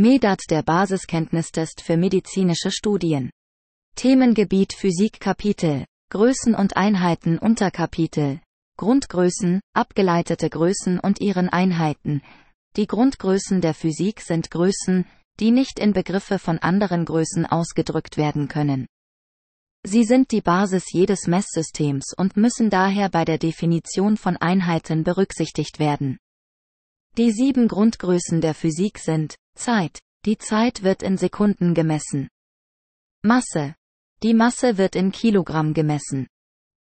MEDAT der Basiskenntnistest für medizinische Studien. Themengebiet Physik Kapitel, Größen und Einheiten Unterkapitel, Grundgrößen, abgeleitete Größen und ihren Einheiten. Die Grundgrößen der Physik sind Größen, die nicht in Begriffe von anderen Größen ausgedrückt werden können. Sie sind die Basis jedes Messsystems und müssen daher bei der Definition von Einheiten berücksichtigt werden. Die sieben Grundgrößen der Physik sind Zeit. Die Zeit wird in Sekunden gemessen. Masse. Die Masse wird in Kilogramm gemessen.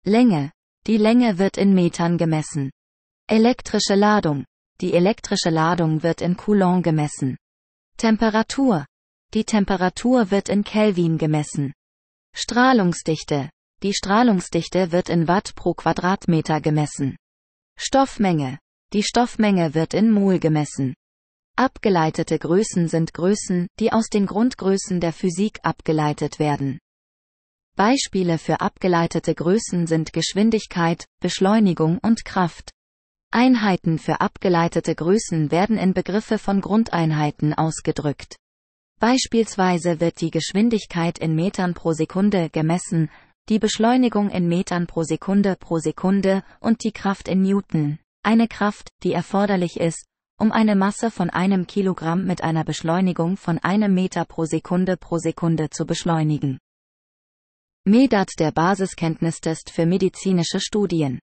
Länge. Die Länge wird in Metern gemessen. Elektrische Ladung. Die elektrische Ladung wird in Coulomb gemessen. Temperatur. Die Temperatur wird in Kelvin gemessen. Strahlungsdichte. Die Strahlungsdichte wird in Watt pro Quadratmeter gemessen. Stoffmenge. Die Stoffmenge wird in Mol gemessen. Abgeleitete Größen sind Größen, die aus den Grundgrößen der Physik abgeleitet werden. Beispiele für abgeleitete Größen sind Geschwindigkeit, Beschleunigung und Kraft. Einheiten für abgeleitete Größen werden in Begriffe von Grundeinheiten ausgedrückt. Beispielsweise wird die Geschwindigkeit in Metern pro Sekunde gemessen, die Beschleunigung in Metern pro Sekunde pro Sekunde und die Kraft in Newton, eine Kraft, die erforderlich ist, um eine Masse von einem Kilogramm mit einer Beschleunigung von einem Meter pro Sekunde pro Sekunde zu beschleunigen. MEDAT der Basiskenntnistest für medizinische Studien.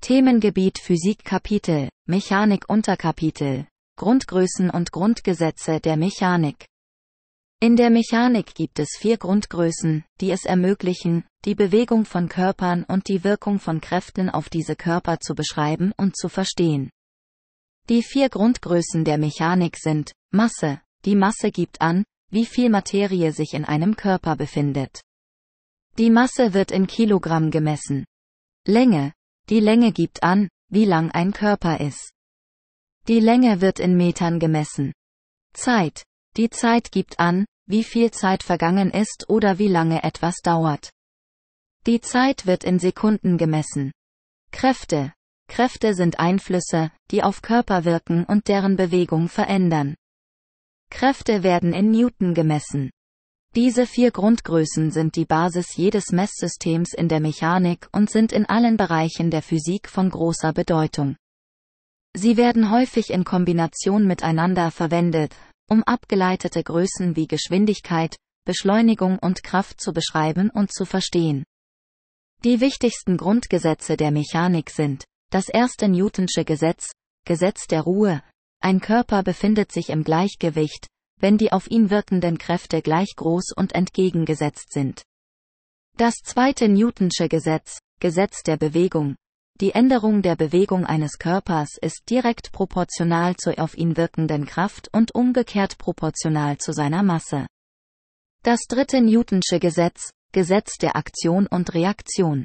Themengebiet Physik Kapitel, Mechanik Unterkapitel, Grundgrößen und Grundgesetze der Mechanik. In der Mechanik gibt es vier Grundgrößen, die es ermöglichen, die Bewegung von Körpern und die Wirkung von Kräften auf diese Körper zu beschreiben und zu verstehen. Die vier Grundgrößen der Mechanik sind Masse. Die Masse gibt an, wie viel Materie sich in einem Körper befindet. Die Masse wird in Kilogramm gemessen. Länge. Die Länge gibt an, wie lang ein Körper ist. Die Länge wird in Metern gemessen. Zeit. Die Zeit gibt an, wie viel Zeit vergangen ist oder wie lange etwas dauert. Die Zeit wird in Sekunden gemessen. Kräfte. Kräfte sind Einflüsse, die auf Körper wirken und deren Bewegung verändern. Kräfte werden in Newton gemessen. Diese vier Grundgrößen sind die Basis jedes Messsystems in der Mechanik und sind in allen Bereichen der Physik von großer Bedeutung. Sie werden häufig in Kombination miteinander verwendet, um abgeleitete Größen wie Geschwindigkeit, Beschleunigung und Kraft zu beschreiben und zu verstehen. Die wichtigsten Grundgesetze der Mechanik sind das erste Newtonsche Gesetz, Gesetz der Ruhe. Ein Körper befindet sich im Gleichgewicht, wenn die auf ihn wirkenden Kräfte gleich groß und entgegengesetzt sind. Das zweite Newtonsche Gesetz, Gesetz der Bewegung. Die Änderung der Bewegung eines Körpers ist direkt proportional zur auf ihn wirkenden Kraft und umgekehrt proportional zu seiner Masse. Das dritte Newtonsche Gesetz, Gesetz der Aktion und Reaktion.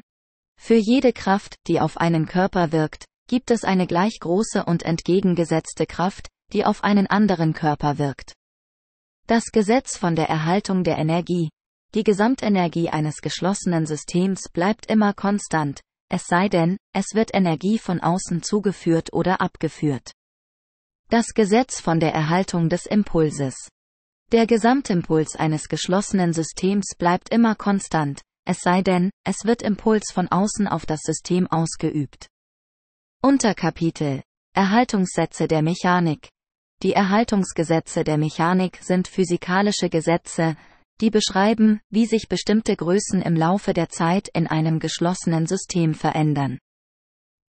Für jede Kraft, die auf einen Körper wirkt, gibt es eine gleich große und entgegengesetzte Kraft, die auf einen anderen Körper wirkt. Das Gesetz von der Erhaltung der Energie. Die Gesamtenergie eines geschlossenen Systems bleibt immer konstant, es sei denn, es wird Energie von außen zugeführt oder abgeführt. Das Gesetz von der Erhaltung des Impulses. Der Gesamtimpuls eines geschlossenen Systems bleibt immer konstant, es sei denn, es wird Impuls von außen auf das System ausgeübt. Unterkapitel Erhaltungssätze der Mechanik Die Erhaltungsgesetze der Mechanik sind physikalische Gesetze, die beschreiben, wie sich bestimmte Größen im Laufe der Zeit in einem geschlossenen System verändern.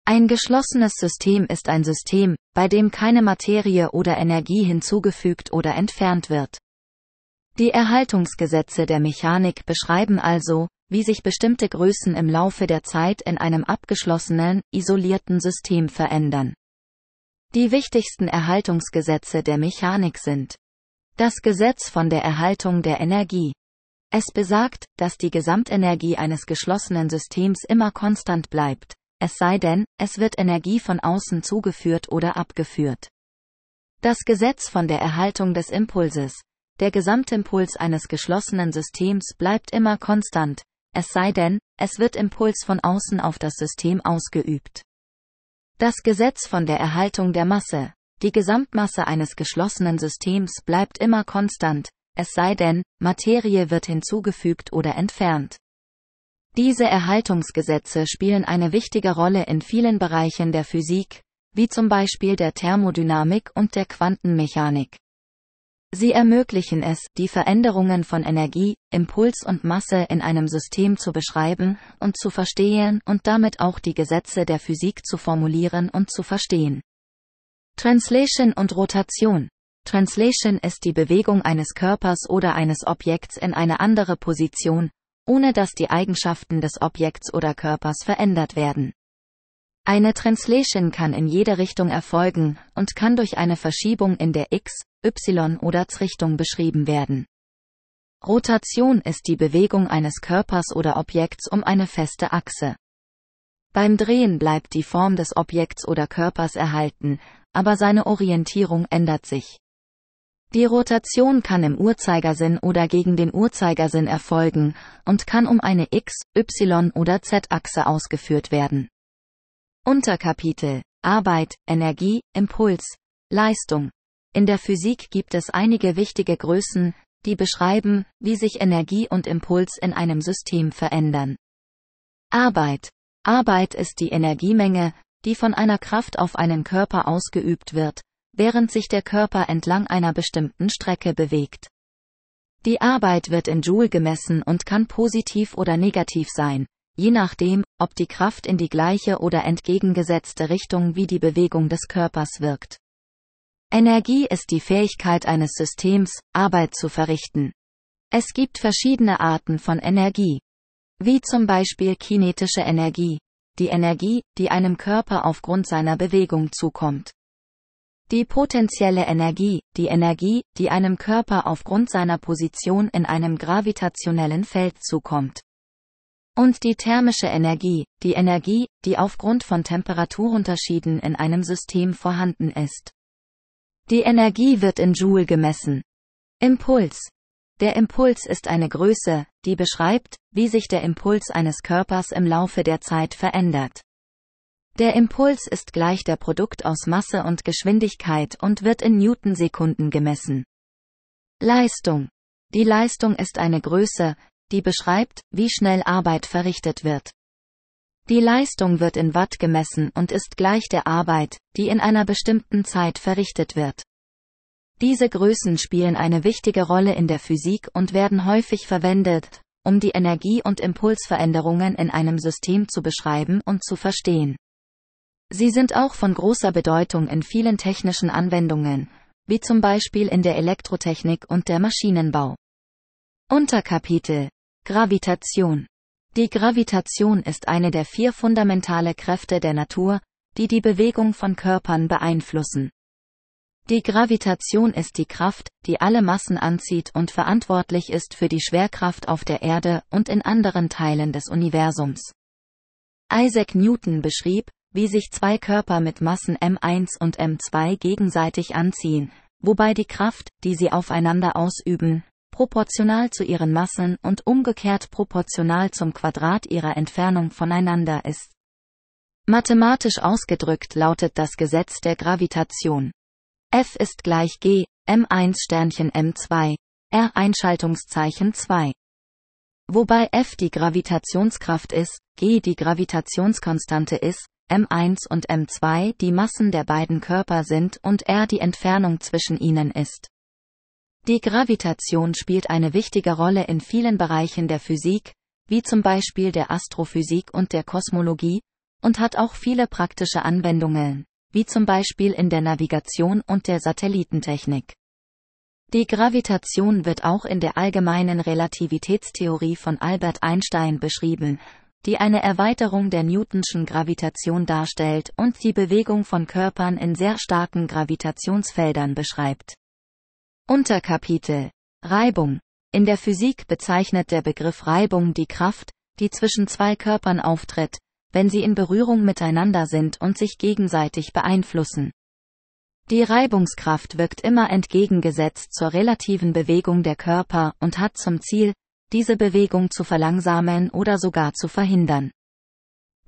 Ein geschlossenes System ist ein System, bei dem keine Materie oder Energie hinzugefügt oder entfernt wird. Die Erhaltungsgesetze der Mechanik beschreiben also, wie sich bestimmte Größen im Laufe der Zeit in einem abgeschlossenen, isolierten System verändern. Die wichtigsten Erhaltungsgesetze der Mechanik sind das Gesetz von der Erhaltung der Energie. Es besagt, dass die Gesamtenergie eines geschlossenen Systems immer konstant bleibt, es sei denn, es wird Energie von außen zugeführt oder abgeführt. Das Gesetz von der Erhaltung des Impulses. Der Gesamtimpuls eines geschlossenen Systems bleibt immer konstant, es sei denn, es wird Impuls von außen auf das System ausgeübt. Das Gesetz von der Erhaltung der Masse. die Gesamtmasse eines geschlossenen Systems bleibt immer konstant, es sei denn, Materie wird hinzugefügt oder entfernt. Diese Erhaltungsgesetze spielen eine wichtige Rolle in vielen Bereichen der Physik, wie zum Beispiel der Thermodynamik und der Quantenmechanik. Sie ermöglichen es, die Veränderungen von Energie, Impuls und Masse in einem System zu beschreiben und zu verstehen und damit auch die Gesetze der Physik zu formulieren und zu verstehen. Translation und Rotation. Translation ist die Bewegung eines Körpers oder eines Objekts in eine andere Position, ohne dass die Eigenschaften des Objekts oder Körpers verändert werden. Eine Translation kann in jede Richtung erfolgen und kann durch eine Verschiebung in der X, Y oder Z-Richtung beschrieben werden. Rotation ist die Bewegung eines Körpers oder Objekts um eine feste Achse. Beim Drehen bleibt die Form des Objekts oder Körpers erhalten, aber seine Orientierung ändert sich. Die Rotation kann im Uhrzeigersinn oder gegen den Uhrzeigersinn erfolgen und kann um eine X, Y oder Z-Achse ausgeführt werden. Unterkapitel Arbeit, Energie, Impuls, Leistung. In der Physik gibt es einige wichtige Größen, die beschreiben, wie sich Energie und Impuls in einem System verändern. Arbeit. Arbeit ist die Energiemenge, die von einer Kraft auf einen Körper ausgeübt wird, während sich der Körper entlang einer bestimmten Strecke bewegt. Die Arbeit wird in Joule gemessen und kann positiv oder negativ sein, je nachdem, ob die Kraft in die gleiche oder entgegengesetzte Richtung wie die Bewegung des Körpers wirkt. Energie ist die Fähigkeit eines Systems, Arbeit zu verrichten. Es gibt verschiedene Arten von Energie. Wie zum Beispiel kinetische Energie, die Energie, die einem Körper aufgrund seiner Bewegung zukommt. Die potenzielle Energie, die Energie, die einem Körper aufgrund seiner Position in einem gravitationellen Feld zukommt. Und die thermische Energie, die Energie, die aufgrund von Temperaturunterschieden in einem System vorhanden ist. Die Energie wird in Joule gemessen. Impuls. Der Impuls ist eine Größe, die beschreibt, wie sich der Impuls eines Körpers im Laufe der Zeit verändert. Der Impuls ist gleich der Produkt aus Masse und Geschwindigkeit und wird in Newtonsekunden gemessen. Leistung. Die Leistung ist eine Größe, die beschreibt, wie schnell Arbeit verrichtet wird. Die Leistung wird in Watt gemessen und ist gleich der Arbeit, die in einer bestimmten Zeit verrichtet wird. Diese Größen spielen eine wichtige Rolle in der Physik und werden häufig verwendet, um die Energie- und Impulsveränderungen in einem System zu beschreiben und zu verstehen. Sie sind auch von großer Bedeutung in vielen technischen Anwendungen, wie zum Beispiel in der Elektrotechnik und der Maschinenbau. Unterkapitel Gravitation. Die Gravitation ist eine der vier fundamentale Kräfte der Natur, die die Bewegung von Körpern beeinflussen. Die Gravitation ist die Kraft, die alle Massen anzieht und verantwortlich ist für die Schwerkraft auf der Erde und in anderen Teilen des Universums. Isaac Newton beschrieb, wie sich zwei Körper mit Massen m1 und m2 gegenseitig anziehen, wobei die Kraft, die sie aufeinander ausüben, proportional zu ihren Massen und umgekehrt proportional zum Quadrat ihrer Entfernung voneinander ist. Mathematisch ausgedrückt lautet das Gesetz der Gravitation. F ist gleich G, M1 Sternchen M2, R Einschaltungszeichen 2. Wobei F die Gravitationskraft ist, G die Gravitationskonstante ist, M1 und M2 die Massen der beiden Körper sind und R die Entfernung zwischen ihnen ist. Die Gravitation spielt eine wichtige Rolle in vielen Bereichen der Physik, wie zum Beispiel der Astrophysik und der Kosmologie, und hat auch viele praktische Anwendungen, wie zum Beispiel in der Navigation und der Satellitentechnik. Die Gravitation wird auch in der allgemeinen Relativitätstheorie von Albert Einstein beschrieben, die eine Erweiterung der Newtonschen Gravitation darstellt und die Bewegung von Körpern in sehr starken Gravitationsfeldern beschreibt. Unterkapitel Reibung. In der Physik bezeichnet der Begriff Reibung die Kraft, die zwischen zwei Körpern auftritt, wenn sie in Berührung miteinander sind und sich gegenseitig beeinflussen. Die Reibungskraft wirkt immer entgegengesetzt zur relativen Bewegung der Körper und hat zum Ziel, diese Bewegung zu verlangsamen oder sogar zu verhindern.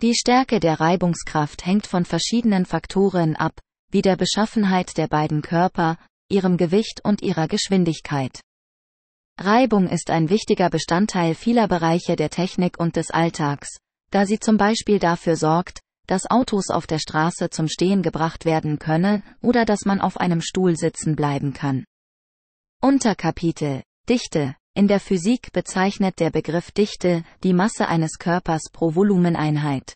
Die Stärke der Reibungskraft hängt von verschiedenen Faktoren ab, wie der Beschaffenheit der beiden Körper, ihrem Gewicht und ihrer Geschwindigkeit. Reibung ist ein wichtiger Bestandteil vieler Bereiche der Technik und des Alltags, da sie zum Beispiel dafür sorgt, dass Autos auf der Straße zum Stehen gebracht werden können oder dass man auf einem Stuhl sitzen bleiben kann. Unterkapitel Dichte In der Physik bezeichnet der Begriff Dichte die Masse eines Körpers pro Volumeneinheit.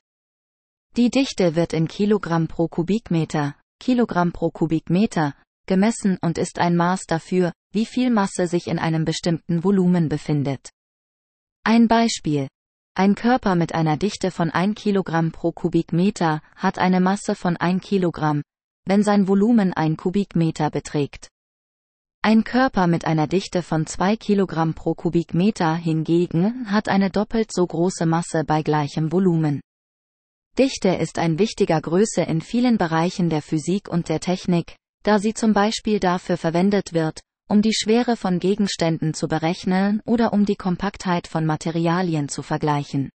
Die Dichte wird in Kilogramm pro Kubikmeter, Kilogramm pro Kubikmeter, gemessen und ist ein Maß dafür, wie viel Masse sich in einem bestimmten Volumen befindet. Ein Beispiel. Ein Körper mit einer Dichte von 1 Kilogramm pro Kubikmeter hat eine Masse von 1 Kilogramm, wenn sein Volumen 1 Kubikmeter beträgt. Ein Körper mit einer Dichte von 2 Kilogramm pro Kubikmeter hingegen hat eine doppelt so große Masse bei gleichem Volumen. Dichte ist ein wichtiger Größe in vielen Bereichen der Physik und der Technik, da sie zum Beispiel dafür verwendet wird, um die Schwere von Gegenständen zu berechnen oder um die Kompaktheit von Materialien zu vergleichen.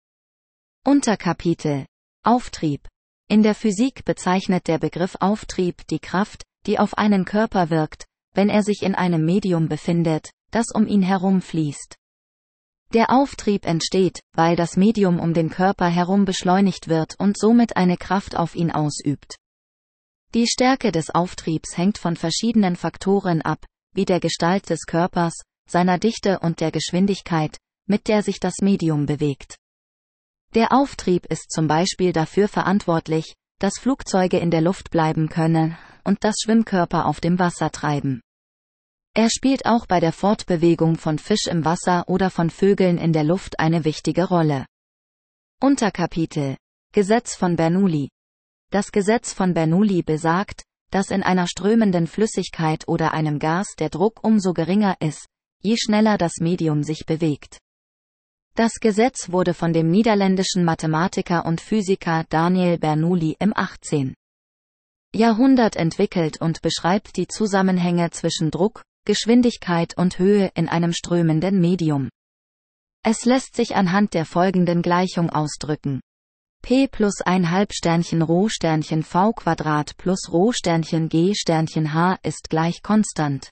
Unterkapitel Auftrieb In der Physik bezeichnet der Begriff Auftrieb die Kraft, die auf einen Körper wirkt, wenn er sich in einem Medium befindet, das um ihn herum fließt. Der Auftrieb entsteht, weil das Medium um den Körper herum beschleunigt wird und somit eine Kraft auf ihn ausübt. Die Stärke des Auftriebs hängt von verschiedenen Faktoren ab, wie der Gestalt des Körpers, seiner Dichte und der Geschwindigkeit, mit der sich das Medium bewegt. Der Auftrieb ist zum Beispiel dafür verantwortlich, dass Flugzeuge in der Luft bleiben können und dass Schwimmkörper auf dem Wasser treiben. Er spielt auch bei der Fortbewegung von Fisch im Wasser oder von Vögeln in der Luft eine wichtige Rolle. Unterkapitel Gesetz von Bernoulli das Gesetz von Bernoulli besagt, dass in einer strömenden Flüssigkeit oder einem Gas der Druck umso geringer ist, je schneller das Medium sich bewegt. Das Gesetz wurde von dem niederländischen Mathematiker und Physiker Daniel Bernoulli im 18. Jahrhundert entwickelt und beschreibt die Zusammenhänge zwischen Druck, Geschwindigkeit und Höhe in einem strömenden Medium. Es lässt sich anhand der folgenden Gleichung ausdrücken. P plus ein Halbsternchen Rho Sternchen V Quadrat plus Rho Sternchen G Sternchen H ist gleich konstant.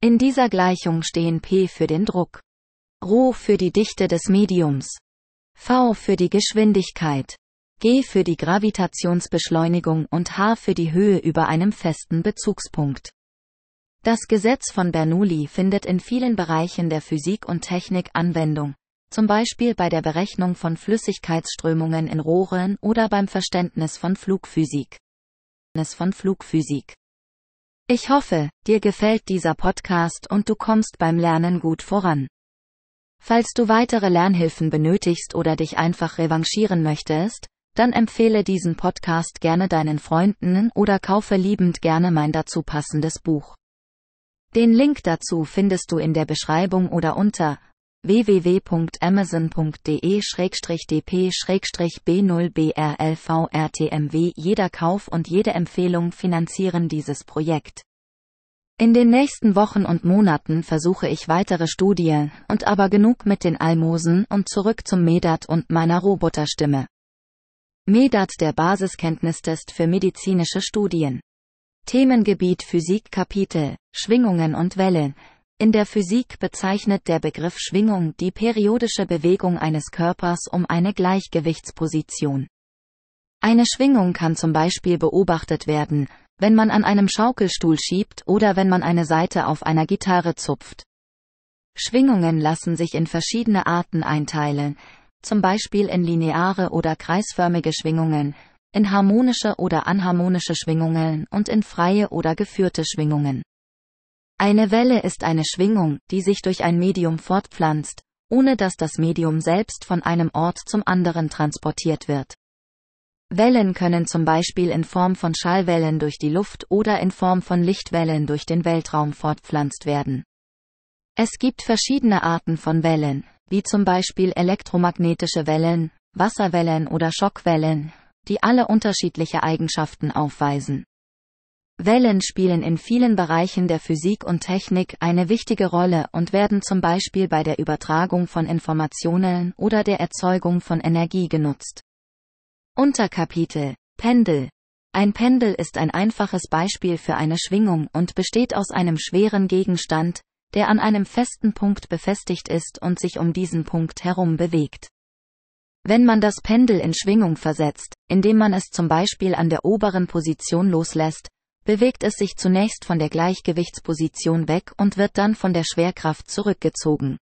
In dieser Gleichung stehen P für den Druck, Rho für die Dichte des Mediums, V für die Geschwindigkeit, G für die Gravitationsbeschleunigung und H für die Höhe über einem festen Bezugspunkt. Das Gesetz von Bernoulli findet in vielen Bereichen der Physik und Technik Anwendung, zum Beispiel bei der Berechnung von Flüssigkeitsströmungen in Rohren oder beim Verständnis von Flugphysik. Von Flugphysik. Ich hoffe, dir gefällt dieser Podcast und du kommst beim Lernen gut voran. Falls du weitere Lernhilfen benötigst oder dich einfach revanchieren möchtest, dann empfehle diesen Podcast gerne deinen Freunden oder kaufe liebend gerne mein dazu passendes Buch. Den Link dazu findest du in der Beschreibung oder unter www.amazon.de-dp-b0brlvrtmw Jeder Kauf und jede Empfehlung finanzieren dieses Projekt. In den nächsten Wochen und Monaten versuche ich weitere Studien, und aber genug mit den Almosen und zurück zum Medat und meiner Roboterstimme. Medat der Basiskenntnistest für medizinische Studien. Themengebiet Physik Kapitel, Schwingungen und Wellen, in der Physik bezeichnet der Begriff Schwingung die periodische Bewegung eines Körpers um eine Gleichgewichtsposition. Eine Schwingung kann zum Beispiel beobachtet werden, wenn man an einem Schaukelstuhl schiebt oder wenn man eine Saite auf einer Gitarre zupft. Schwingungen lassen sich in verschiedene Arten einteilen, zum Beispiel in lineare oder kreisförmige Schwingungen, in harmonische oder anharmonische Schwingungen und in freie oder geführte Schwingungen. Eine Welle ist eine Schwingung, die sich durch ein Medium fortpflanzt, ohne dass das Medium selbst von einem Ort zum anderen transportiert wird. Wellen können zum Beispiel in Form von Schallwellen durch die Luft oder in Form von Lichtwellen durch den Weltraum fortpflanzt werden. Es gibt verschiedene Arten von Wellen, wie zum Beispiel elektromagnetische Wellen, Wasserwellen oder Schockwellen, die alle unterschiedliche Eigenschaften aufweisen. Wellen spielen in vielen Bereichen der Physik und Technik eine wichtige Rolle und werden zum Beispiel bei der Übertragung von Informationen oder der Erzeugung von Energie genutzt. Unterkapitel Pendel Ein Pendel ist ein einfaches Beispiel für eine Schwingung und besteht aus einem schweren Gegenstand, der an einem festen Punkt befestigt ist und sich um diesen Punkt herum bewegt. Wenn man das Pendel in Schwingung versetzt, indem man es zum Beispiel an der oberen Position loslässt, bewegt es sich zunächst von der Gleichgewichtsposition weg und wird dann von der Schwerkraft zurückgezogen.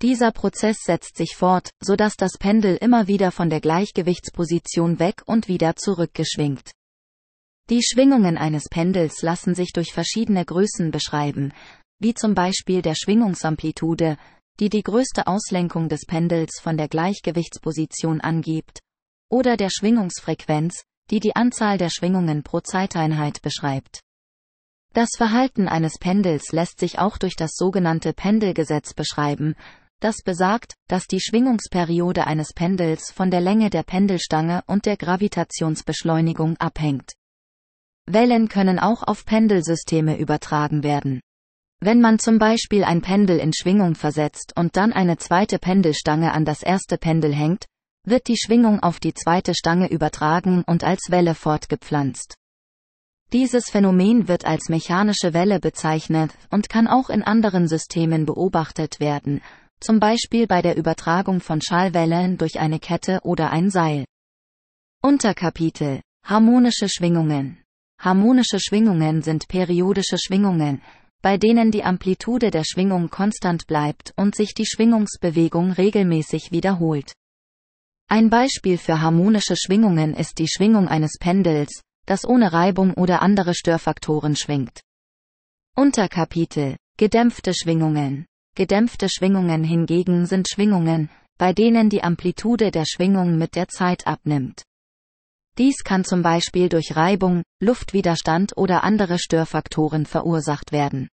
Dieser Prozess setzt sich fort, so dass das Pendel immer wieder von der Gleichgewichtsposition weg und wieder zurückgeschwingt. Die Schwingungen eines Pendels lassen sich durch verschiedene Größen beschreiben, wie zum Beispiel der Schwingungsamplitude, die die größte Auslenkung des Pendels von der Gleichgewichtsposition angibt, oder der Schwingungsfrequenz, die die Anzahl der Schwingungen pro Zeiteinheit beschreibt. Das Verhalten eines Pendels lässt sich auch durch das sogenannte Pendelgesetz beschreiben, das besagt, dass die Schwingungsperiode eines Pendels von der Länge der Pendelstange und der Gravitationsbeschleunigung abhängt. Wellen können auch auf Pendelsysteme übertragen werden. Wenn man zum Beispiel ein Pendel in Schwingung versetzt und dann eine zweite Pendelstange an das erste Pendel hängt, wird die Schwingung auf die zweite Stange übertragen und als Welle fortgepflanzt. Dieses Phänomen wird als mechanische Welle bezeichnet und kann auch in anderen Systemen beobachtet werden, zum Beispiel bei der Übertragung von Schallwellen durch eine Kette oder ein Seil. Unterkapitel Harmonische Schwingungen Harmonische Schwingungen sind periodische Schwingungen, bei denen die Amplitude der Schwingung konstant bleibt und sich die Schwingungsbewegung regelmäßig wiederholt. Ein Beispiel für harmonische Schwingungen ist die Schwingung eines Pendels, das ohne Reibung oder andere Störfaktoren schwingt. Unterkapitel Gedämpfte Schwingungen Gedämpfte Schwingungen hingegen sind Schwingungen, bei denen die Amplitude der Schwingung mit der Zeit abnimmt. Dies kann zum Beispiel durch Reibung, Luftwiderstand oder andere Störfaktoren verursacht werden.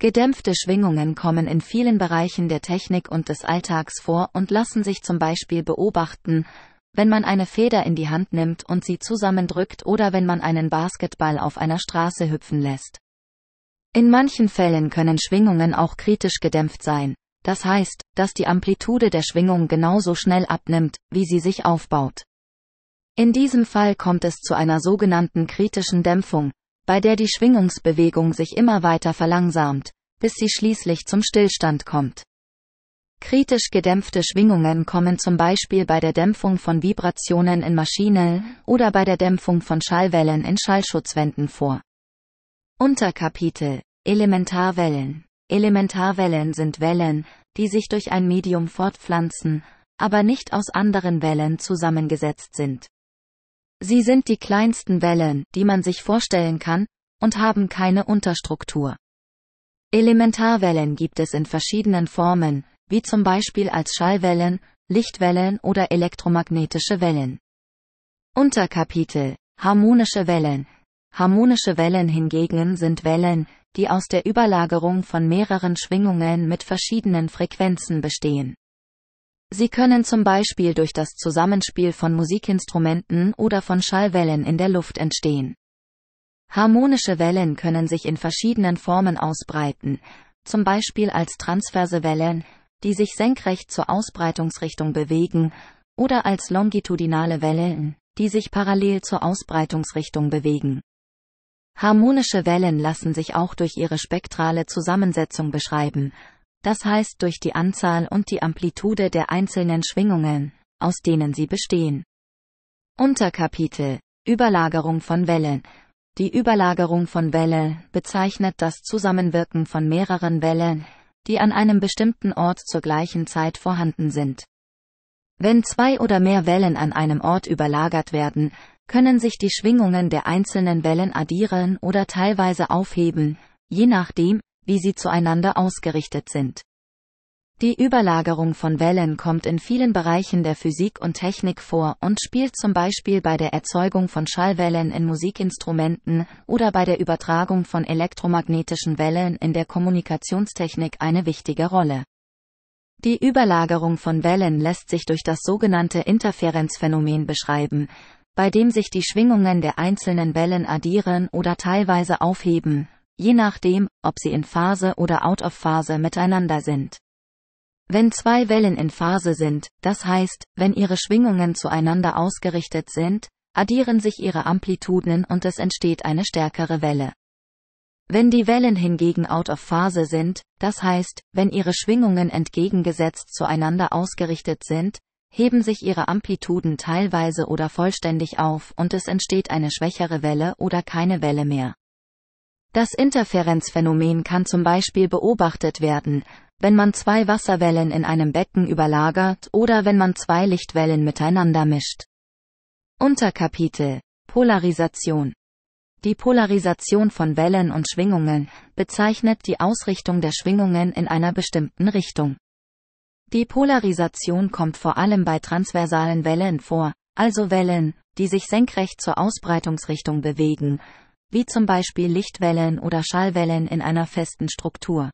Gedämpfte Schwingungen kommen in vielen Bereichen der Technik und des Alltags vor und lassen sich zum Beispiel beobachten, wenn man eine Feder in die Hand nimmt und sie zusammendrückt oder wenn man einen Basketball auf einer Straße hüpfen lässt. In manchen Fällen können Schwingungen auch kritisch gedämpft sein, das heißt, dass die Amplitude der Schwingung genauso schnell abnimmt, wie sie sich aufbaut. In diesem Fall kommt es zu einer sogenannten kritischen Dämpfung, bei der die Schwingungsbewegung sich immer weiter verlangsamt, bis sie schließlich zum Stillstand kommt. Kritisch gedämpfte Schwingungen kommen zum Beispiel bei der Dämpfung von Vibrationen in Maschinen oder bei der Dämpfung von Schallwellen in Schallschutzwänden vor. Unterkapitel Elementarwellen Elementarwellen sind Wellen, die sich durch ein Medium fortpflanzen, aber nicht aus anderen Wellen zusammengesetzt sind. Sie sind die kleinsten Wellen, die man sich vorstellen kann, und haben keine Unterstruktur. Elementarwellen gibt es in verschiedenen Formen, wie zum Beispiel als Schallwellen, Lichtwellen oder elektromagnetische Wellen. Unterkapitel Harmonische Wellen Harmonische Wellen hingegen sind Wellen, die aus der Überlagerung von mehreren Schwingungen mit verschiedenen Frequenzen bestehen. Sie können zum Beispiel durch das Zusammenspiel von Musikinstrumenten oder von Schallwellen in der Luft entstehen. Harmonische Wellen können sich in verschiedenen Formen ausbreiten, zum Beispiel als transverse Wellen, die sich senkrecht zur Ausbreitungsrichtung bewegen, oder als longitudinale Wellen, die sich parallel zur Ausbreitungsrichtung bewegen. Harmonische Wellen lassen sich auch durch ihre spektrale Zusammensetzung beschreiben, das heißt durch die Anzahl und die Amplitude der einzelnen Schwingungen, aus denen sie bestehen. Unterkapitel Überlagerung von Wellen Die Überlagerung von Welle bezeichnet das Zusammenwirken von mehreren Wellen, die an einem bestimmten Ort zur gleichen Zeit vorhanden sind. Wenn zwei oder mehr Wellen an einem Ort überlagert werden, können sich die Schwingungen der einzelnen Wellen addieren oder teilweise aufheben, je nachdem, wie sie zueinander ausgerichtet sind. Die Überlagerung von Wellen kommt in vielen Bereichen der Physik und Technik vor und spielt zum Beispiel bei der Erzeugung von Schallwellen in Musikinstrumenten oder bei der Übertragung von elektromagnetischen Wellen in der Kommunikationstechnik eine wichtige Rolle. Die Überlagerung von Wellen lässt sich durch das sogenannte Interferenzphänomen beschreiben, bei dem sich die Schwingungen der einzelnen Wellen addieren oder teilweise aufheben, je nachdem, ob sie in Phase oder out of Phase miteinander sind. Wenn zwei Wellen in Phase sind, das heißt, wenn ihre Schwingungen zueinander ausgerichtet sind, addieren sich ihre Amplituden und es entsteht eine stärkere Welle. Wenn die Wellen hingegen out of Phase sind, das heißt, wenn ihre Schwingungen entgegengesetzt zueinander ausgerichtet sind, heben sich ihre Amplituden teilweise oder vollständig auf und es entsteht eine schwächere Welle oder keine Welle mehr. Das Interferenzphänomen kann zum Beispiel beobachtet werden, wenn man zwei Wasserwellen in einem Becken überlagert oder wenn man zwei Lichtwellen miteinander mischt. Unterkapitel Polarisation Die Polarisation von Wellen und Schwingungen bezeichnet die Ausrichtung der Schwingungen in einer bestimmten Richtung. Die Polarisation kommt vor allem bei transversalen Wellen vor, also Wellen, die sich senkrecht zur Ausbreitungsrichtung bewegen, wie zum Beispiel Lichtwellen oder Schallwellen in einer festen Struktur.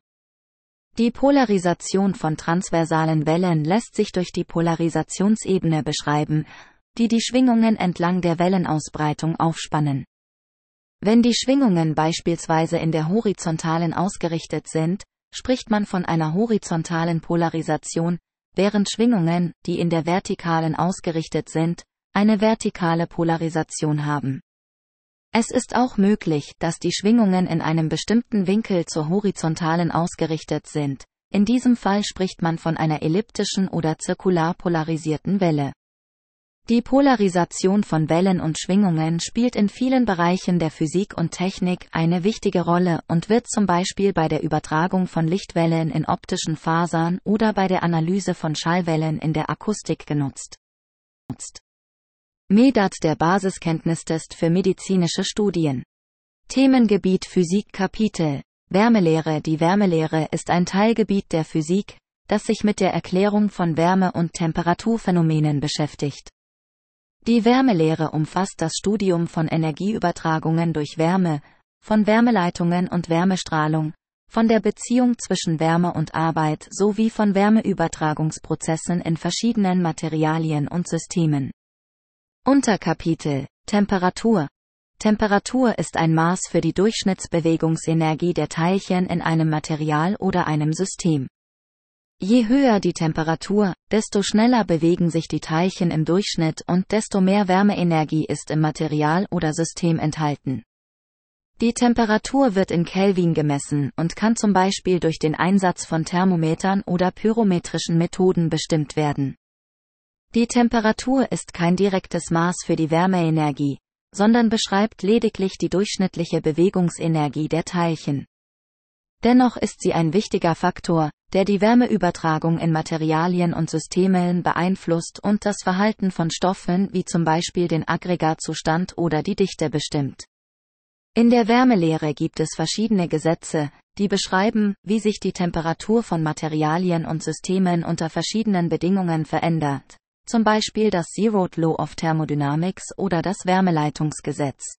Die Polarisation von transversalen Wellen lässt sich durch die Polarisationsebene beschreiben, die die Schwingungen entlang der Wellenausbreitung aufspannen. Wenn die Schwingungen beispielsweise in der horizontalen ausgerichtet sind, spricht man von einer horizontalen Polarisation, während Schwingungen, die in der vertikalen ausgerichtet sind, eine vertikale Polarisation haben. Es ist auch möglich, dass die Schwingungen in einem bestimmten Winkel zur horizontalen ausgerichtet sind. In diesem Fall spricht man von einer elliptischen oder zirkular polarisierten Welle. Die Polarisation von Wellen und Schwingungen spielt in vielen Bereichen der Physik und Technik eine wichtige Rolle und wird zum Beispiel bei der Übertragung von Lichtwellen in optischen Fasern oder bei der Analyse von Schallwellen in der Akustik genutzt. MEDAT der Basiskenntnistest für medizinische Studien. Themengebiet Physik Kapitel Wärmelehre Die Wärmelehre ist ein Teilgebiet der Physik, das sich mit der Erklärung von Wärme- und Temperaturphänomenen beschäftigt. Die Wärmelehre umfasst das Studium von Energieübertragungen durch Wärme, von Wärmeleitungen und Wärmestrahlung, von der Beziehung zwischen Wärme und Arbeit sowie von Wärmeübertragungsprozessen in verschiedenen Materialien und Systemen. Unterkapitel Temperatur Temperatur ist ein Maß für die Durchschnittsbewegungsenergie der Teilchen in einem Material oder einem System. Je höher die Temperatur, desto schneller bewegen sich die Teilchen im Durchschnitt und desto mehr Wärmeenergie ist im Material oder System enthalten. Die Temperatur wird in Kelvin gemessen und kann zum Beispiel durch den Einsatz von Thermometern oder pyrometrischen Methoden bestimmt werden. Die Temperatur ist kein direktes Maß für die Wärmeenergie, sondern beschreibt lediglich die durchschnittliche Bewegungsenergie der Teilchen. Dennoch ist sie ein wichtiger Faktor, der die Wärmeübertragung in Materialien und Systemen beeinflusst und das Verhalten von Stoffen wie zum Beispiel den Aggregatzustand oder die Dichte bestimmt. In der Wärmelehre gibt es verschiedene Gesetze, die beschreiben, wie sich die Temperatur von Materialien und Systemen unter verschiedenen Bedingungen verändert zum Beispiel das Zeroth Law of Thermodynamics oder das Wärmeleitungsgesetz.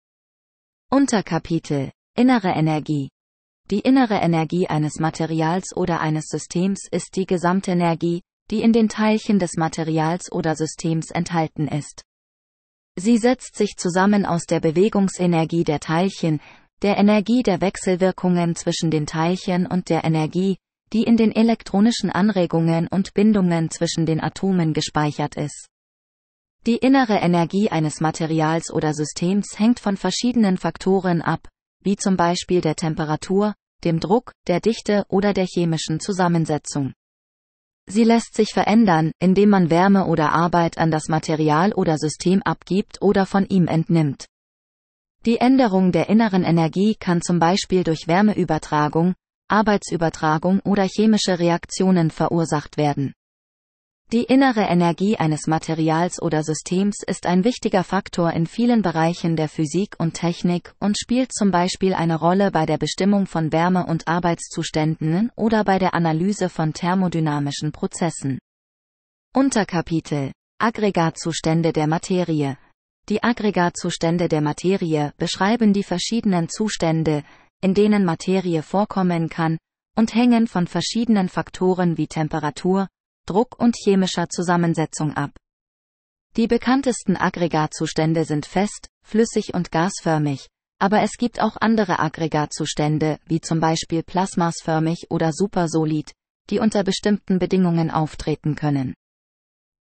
Unterkapitel Innere Energie Die innere Energie eines Materials oder eines Systems ist die Gesamtenergie, die in den Teilchen des Materials oder Systems enthalten ist. Sie setzt sich zusammen aus der Bewegungsenergie der Teilchen, der Energie der Wechselwirkungen zwischen den Teilchen und der Energie, die in den elektronischen Anregungen und Bindungen zwischen den Atomen gespeichert ist. Die innere Energie eines Materials oder Systems hängt von verschiedenen Faktoren ab, wie zum Beispiel der Temperatur, dem Druck, der Dichte oder der chemischen Zusammensetzung. Sie lässt sich verändern, indem man Wärme oder Arbeit an das Material oder System abgibt oder von ihm entnimmt. Die Änderung der inneren Energie kann zum Beispiel durch Wärmeübertragung, Arbeitsübertragung oder chemische Reaktionen verursacht werden. Die innere Energie eines Materials oder Systems ist ein wichtiger Faktor in vielen Bereichen der Physik und Technik und spielt zum Beispiel eine Rolle bei der Bestimmung von Wärme- und Arbeitszuständen oder bei der Analyse von thermodynamischen Prozessen. Unterkapitel Aggregatzustände der Materie Die Aggregatzustände der Materie beschreiben die verschiedenen Zustände, in denen Materie vorkommen kann, und hängen von verschiedenen Faktoren wie Temperatur, Druck und chemischer Zusammensetzung ab. Die bekanntesten Aggregatzustände sind fest, flüssig und gasförmig, aber es gibt auch andere Aggregatzustände, wie zum Beispiel plasmasförmig oder supersolid, die unter bestimmten Bedingungen auftreten können.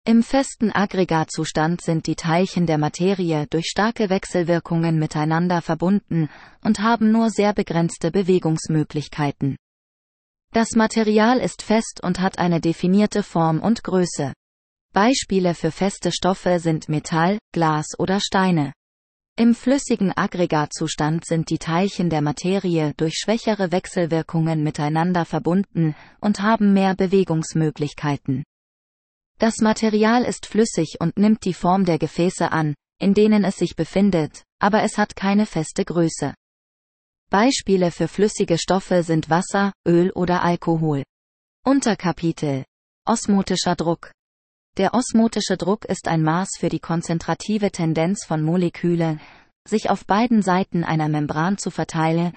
Im festen Aggregatzustand sind die Teilchen der Materie durch starke Wechselwirkungen miteinander verbunden und haben nur sehr begrenzte Bewegungsmöglichkeiten. Das Material ist fest und hat eine definierte Form und Größe. Beispiele für feste Stoffe sind Metall, Glas oder Steine. Im flüssigen Aggregatzustand sind die Teilchen der Materie durch schwächere Wechselwirkungen miteinander verbunden und haben mehr Bewegungsmöglichkeiten. Das Material ist flüssig und nimmt die Form der Gefäße an, in denen es sich befindet, aber es hat keine feste Größe. Beispiele für flüssige Stoffe sind Wasser, Öl oder Alkohol. Unterkapitel Osmotischer Druck Der osmotische Druck ist ein Maß für die konzentrative Tendenz von Molekülen, sich auf beiden Seiten einer Membran zu verteilen,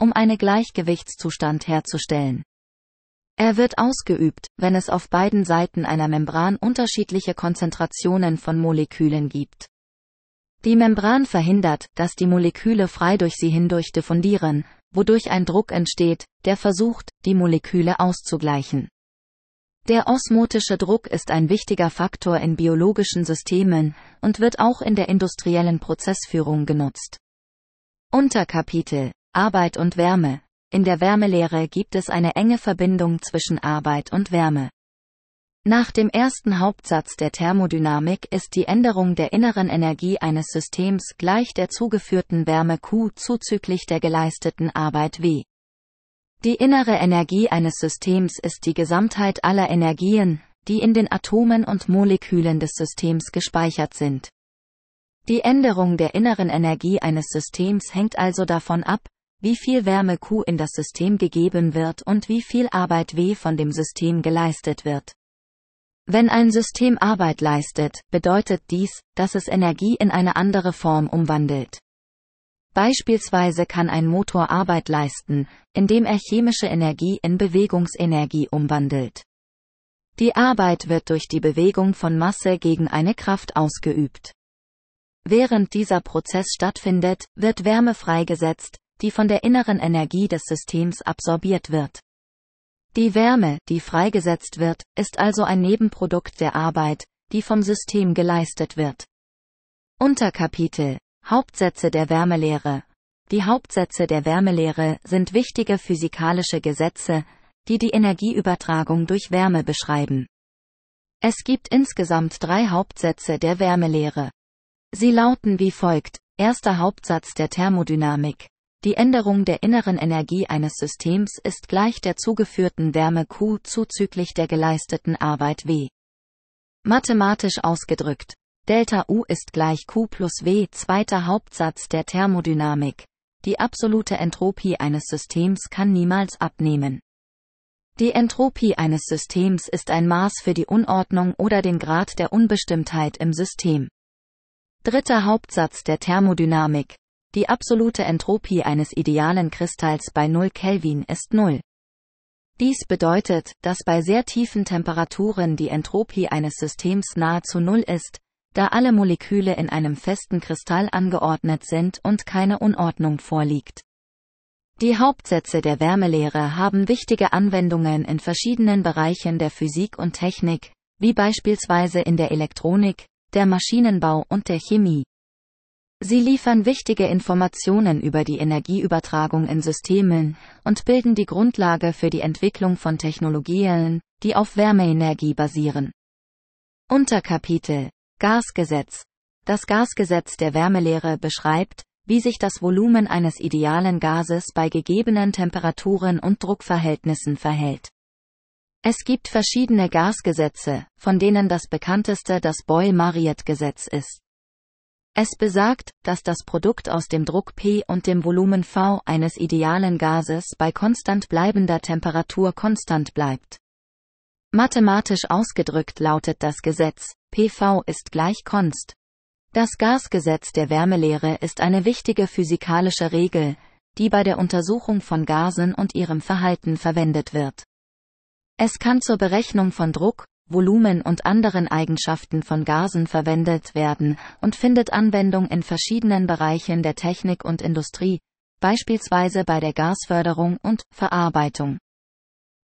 um einen Gleichgewichtszustand herzustellen. Er wird ausgeübt, wenn es auf beiden Seiten einer Membran unterschiedliche Konzentrationen von Molekülen gibt. Die Membran verhindert, dass die Moleküle frei durch sie hindurch diffundieren, wodurch ein Druck entsteht, der versucht, die Moleküle auszugleichen. Der osmotische Druck ist ein wichtiger Faktor in biologischen Systemen und wird auch in der industriellen Prozessführung genutzt. Unterkapitel Arbeit und Wärme in der Wärmelehre gibt es eine enge Verbindung zwischen Arbeit und Wärme. Nach dem ersten Hauptsatz der Thermodynamik ist die Änderung der inneren Energie eines Systems gleich der zugeführten Wärme Q zuzüglich der geleisteten Arbeit W. Die innere Energie eines Systems ist die Gesamtheit aller Energien, die in den Atomen und Molekülen des Systems gespeichert sind. Die Änderung der inneren Energie eines Systems hängt also davon ab, wie viel Wärme Q in das System gegeben wird und wie viel Arbeit W von dem System geleistet wird. Wenn ein System Arbeit leistet, bedeutet dies, dass es Energie in eine andere Form umwandelt. Beispielsweise kann ein Motor Arbeit leisten, indem er chemische Energie in Bewegungsenergie umwandelt. Die Arbeit wird durch die Bewegung von Masse gegen eine Kraft ausgeübt. Während dieser Prozess stattfindet, wird Wärme freigesetzt, die von der inneren Energie des Systems absorbiert wird. Die Wärme, die freigesetzt wird, ist also ein Nebenprodukt der Arbeit, die vom System geleistet wird. Unterkapitel Hauptsätze der Wärmelehre Die Hauptsätze der Wärmelehre sind wichtige physikalische Gesetze, die die Energieübertragung durch Wärme beschreiben. Es gibt insgesamt drei Hauptsätze der Wärmelehre. Sie lauten wie folgt. Erster Hauptsatz der Thermodynamik. Die Änderung der inneren Energie eines Systems ist gleich der zugeführten Wärme Q zuzüglich der geleisteten Arbeit W. Mathematisch ausgedrückt. Delta U ist gleich Q plus W zweiter Hauptsatz der Thermodynamik. Die absolute Entropie eines Systems kann niemals abnehmen. Die Entropie eines Systems ist ein Maß für die Unordnung oder den Grad der Unbestimmtheit im System. Dritter Hauptsatz der Thermodynamik. Die absolute Entropie eines idealen Kristalls bei 0 Kelvin ist 0. Dies bedeutet, dass bei sehr tiefen Temperaturen die Entropie eines Systems nahezu Null ist, da alle Moleküle in einem festen Kristall angeordnet sind und keine Unordnung vorliegt. Die Hauptsätze der Wärmelehre haben wichtige Anwendungen in verschiedenen Bereichen der Physik und Technik, wie beispielsweise in der Elektronik, der Maschinenbau und der Chemie. Sie liefern wichtige Informationen über die Energieübertragung in Systemen und bilden die Grundlage für die Entwicklung von Technologien, die auf Wärmeenergie basieren. Unterkapitel Gasgesetz Das Gasgesetz der Wärmelehre beschreibt, wie sich das Volumen eines idealen Gases bei gegebenen Temperaturen und Druckverhältnissen verhält. Es gibt verschiedene Gasgesetze, von denen das bekannteste das Boyle-Marriott-Gesetz ist. Es besagt, dass das Produkt aus dem Druck P und dem Volumen V eines idealen Gases bei konstant bleibender Temperatur konstant bleibt. Mathematisch ausgedrückt lautet das Gesetz, PV ist gleich const. Das Gasgesetz der Wärmelehre ist eine wichtige physikalische Regel, die bei der Untersuchung von Gasen und ihrem Verhalten verwendet wird. Es kann zur Berechnung von Druck, Volumen und anderen Eigenschaften von Gasen verwendet werden und findet Anwendung in verschiedenen Bereichen der Technik und Industrie, beispielsweise bei der Gasförderung und Verarbeitung.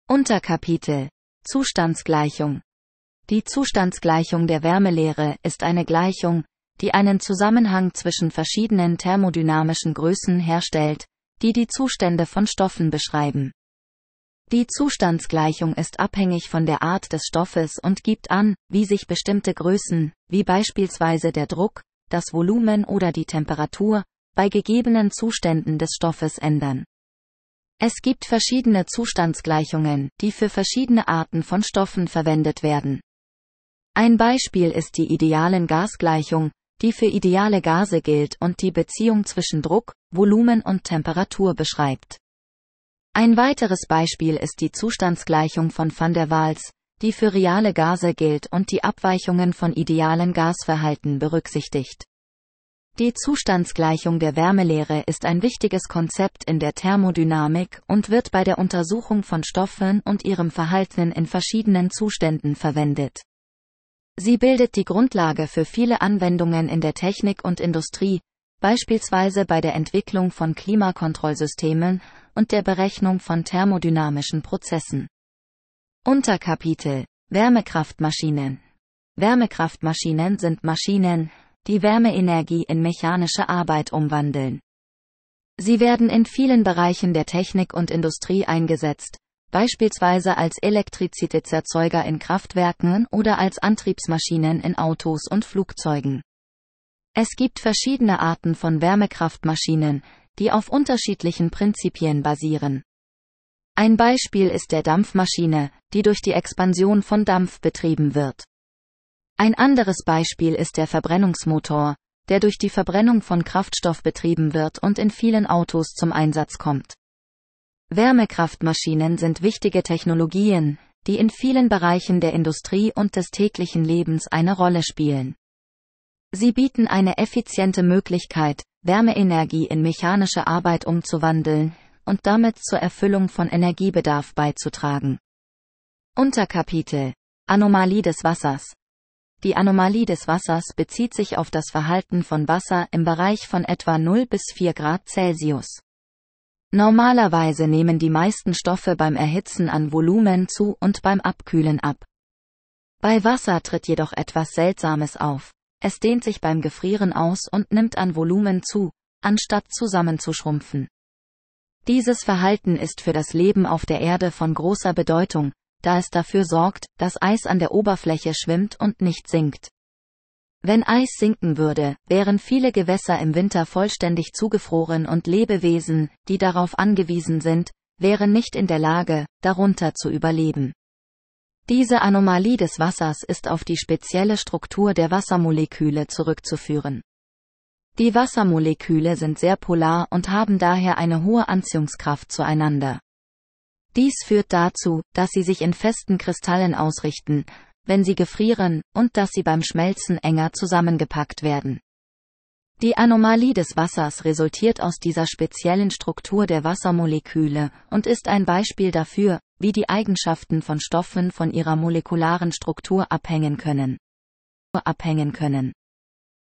Unterkapitel Zustandsgleichung Die Zustandsgleichung der Wärmelehre ist eine Gleichung, die einen Zusammenhang zwischen verschiedenen thermodynamischen Größen herstellt, die die Zustände von Stoffen beschreiben. Die Zustandsgleichung ist abhängig von der Art des Stoffes und gibt an, wie sich bestimmte Größen, wie beispielsweise der Druck, das Volumen oder die Temperatur, bei gegebenen Zuständen des Stoffes ändern. Es gibt verschiedene Zustandsgleichungen, die für verschiedene Arten von Stoffen verwendet werden. Ein Beispiel ist die idealen Gasgleichung, die für ideale Gase gilt und die Beziehung zwischen Druck, Volumen und Temperatur beschreibt. Ein weiteres Beispiel ist die Zustandsgleichung von van der Waals, die für reale Gase gilt und die Abweichungen von idealen Gasverhalten berücksichtigt. Die Zustandsgleichung der Wärmelehre ist ein wichtiges Konzept in der Thermodynamik und wird bei der Untersuchung von Stoffen und ihrem Verhalten in verschiedenen Zuständen verwendet. Sie bildet die Grundlage für viele Anwendungen in der Technik und Industrie, beispielsweise bei der Entwicklung von Klimakontrollsystemen und der Berechnung von thermodynamischen Prozessen. Unterkapitel Wärmekraftmaschinen Wärmekraftmaschinen sind Maschinen, die Wärmeenergie in mechanische Arbeit umwandeln. Sie werden in vielen Bereichen der Technik und Industrie eingesetzt, beispielsweise als Elektrizitätserzeuger in Kraftwerken oder als Antriebsmaschinen in Autos und Flugzeugen. Es gibt verschiedene Arten von Wärmekraftmaschinen, die auf unterschiedlichen Prinzipien basieren. Ein Beispiel ist der Dampfmaschine, die durch die Expansion von Dampf betrieben wird. Ein anderes Beispiel ist der Verbrennungsmotor, der durch die Verbrennung von Kraftstoff betrieben wird und in vielen Autos zum Einsatz kommt. Wärmekraftmaschinen sind wichtige Technologien, die in vielen Bereichen der Industrie und des täglichen Lebens eine Rolle spielen. Sie bieten eine effiziente Möglichkeit, Wärmeenergie in mechanische Arbeit umzuwandeln und damit zur Erfüllung von Energiebedarf beizutragen. Unterkapitel Anomalie des Wassers Die Anomalie des Wassers bezieht sich auf das Verhalten von Wasser im Bereich von etwa 0 bis 4 Grad Celsius. Normalerweise nehmen die meisten Stoffe beim Erhitzen an Volumen zu und beim Abkühlen ab. Bei Wasser tritt jedoch etwas Seltsames auf. Es dehnt sich beim Gefrieren aus und nimmt an Volumen zu, anstatt zusammenzuschrumpfen. Dieses Verhalten ist für das Leben auf der Erde von großer Bedeutung, da es dafür sorgt, dass Eis an der Oberfläche schwimmt und nicht sinkt. Wenn Eis sinken würde, wären viele Gewässer im Winter vollständig zugefroren und Lebewesen, die darauf angewiesen sind, wären nicht in der Lage, darunter zu überleben. Diese Anomalie des Wassers ist auf die spezielle Struktur der Wassermoleküle zurückzuführen. Die Wassermoleküle sind sehr polar und haben daher eine hohe Anziehungskraft zueinander. Dies führt dazu, dass sie sich in festen Kristallen ausrichten, wenn sie gefrieren, und dass sie beim Schmelzen enger zusammengepackt werden. Die Anomalie des Wassers resultiert aus dieser speziellen Struktur der Wassermoleküle und ist ein Beispiel dafür, wie die Eigenschaften von Stoffen von ihrer molekularen Struktur abhängen können. Abhängen können.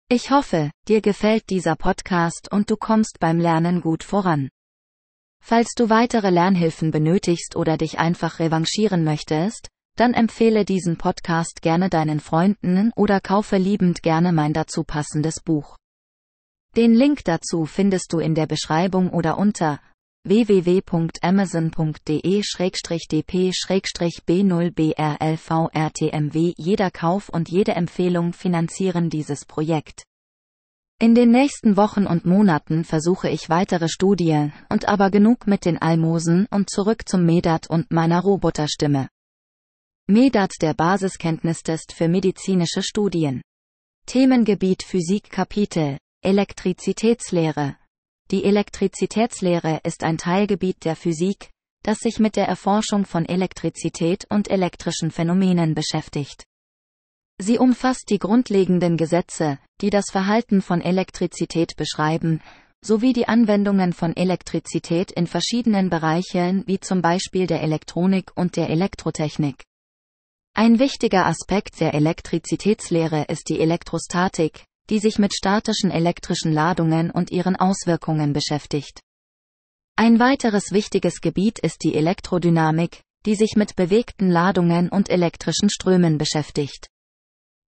Ich hoffe, dir gefällt dieser Podcast und du kommst beim Lernen gut voran. Falls du weitere Lernhilfen benötigst oder dich einfach revanchieren möchtest, dann empfehle diesen Podcast gerne deinen Freunden oder kaufe liebend gerne mein dazu passendes Buch. Den Link dazu findest du in der Beschreibung oder unter www.amazon.de-dp-b0brlvrtmw Jeder Kauf und jede Empfehlung finanzieren dieses Projekt. In den nächsten Wochen und Monaten versuche ich weitere Studien und aber genug mit den Almosen und zurück zum Medat und meiner Roboterstimme. MEDAT der Basiskenntnistest für medizinische Studien. Themengebiet Physik Kapitel Elektrizitätslehre. Die Elektrizitätslehre ist ein Teilgebiet der Physik, das sich mit der Erforschung von Elektrizität und elektrischen Phänomenen beschäftigt. Sie umfasst die grundlegenden Gesetze, die das Verhalten von Elektrizität beschreiben, sowie die Anwendungen von Elektrizität in verschiedenen Bereichen wie zum Beispiel der Elektronik und der Elektrotechnik. Ein wichtiger Aspekt der Elektrizitätslehre ist die Elektrostatik, die sich mit statischen elektrischen Ladungen und ihren Auswirkungen beschäftigt. Ein weiteres wichtiges Gebiet ist die Elektrodynamik, die sich mit bewegten Ladungen und elektrischen Strömen beschäftigt.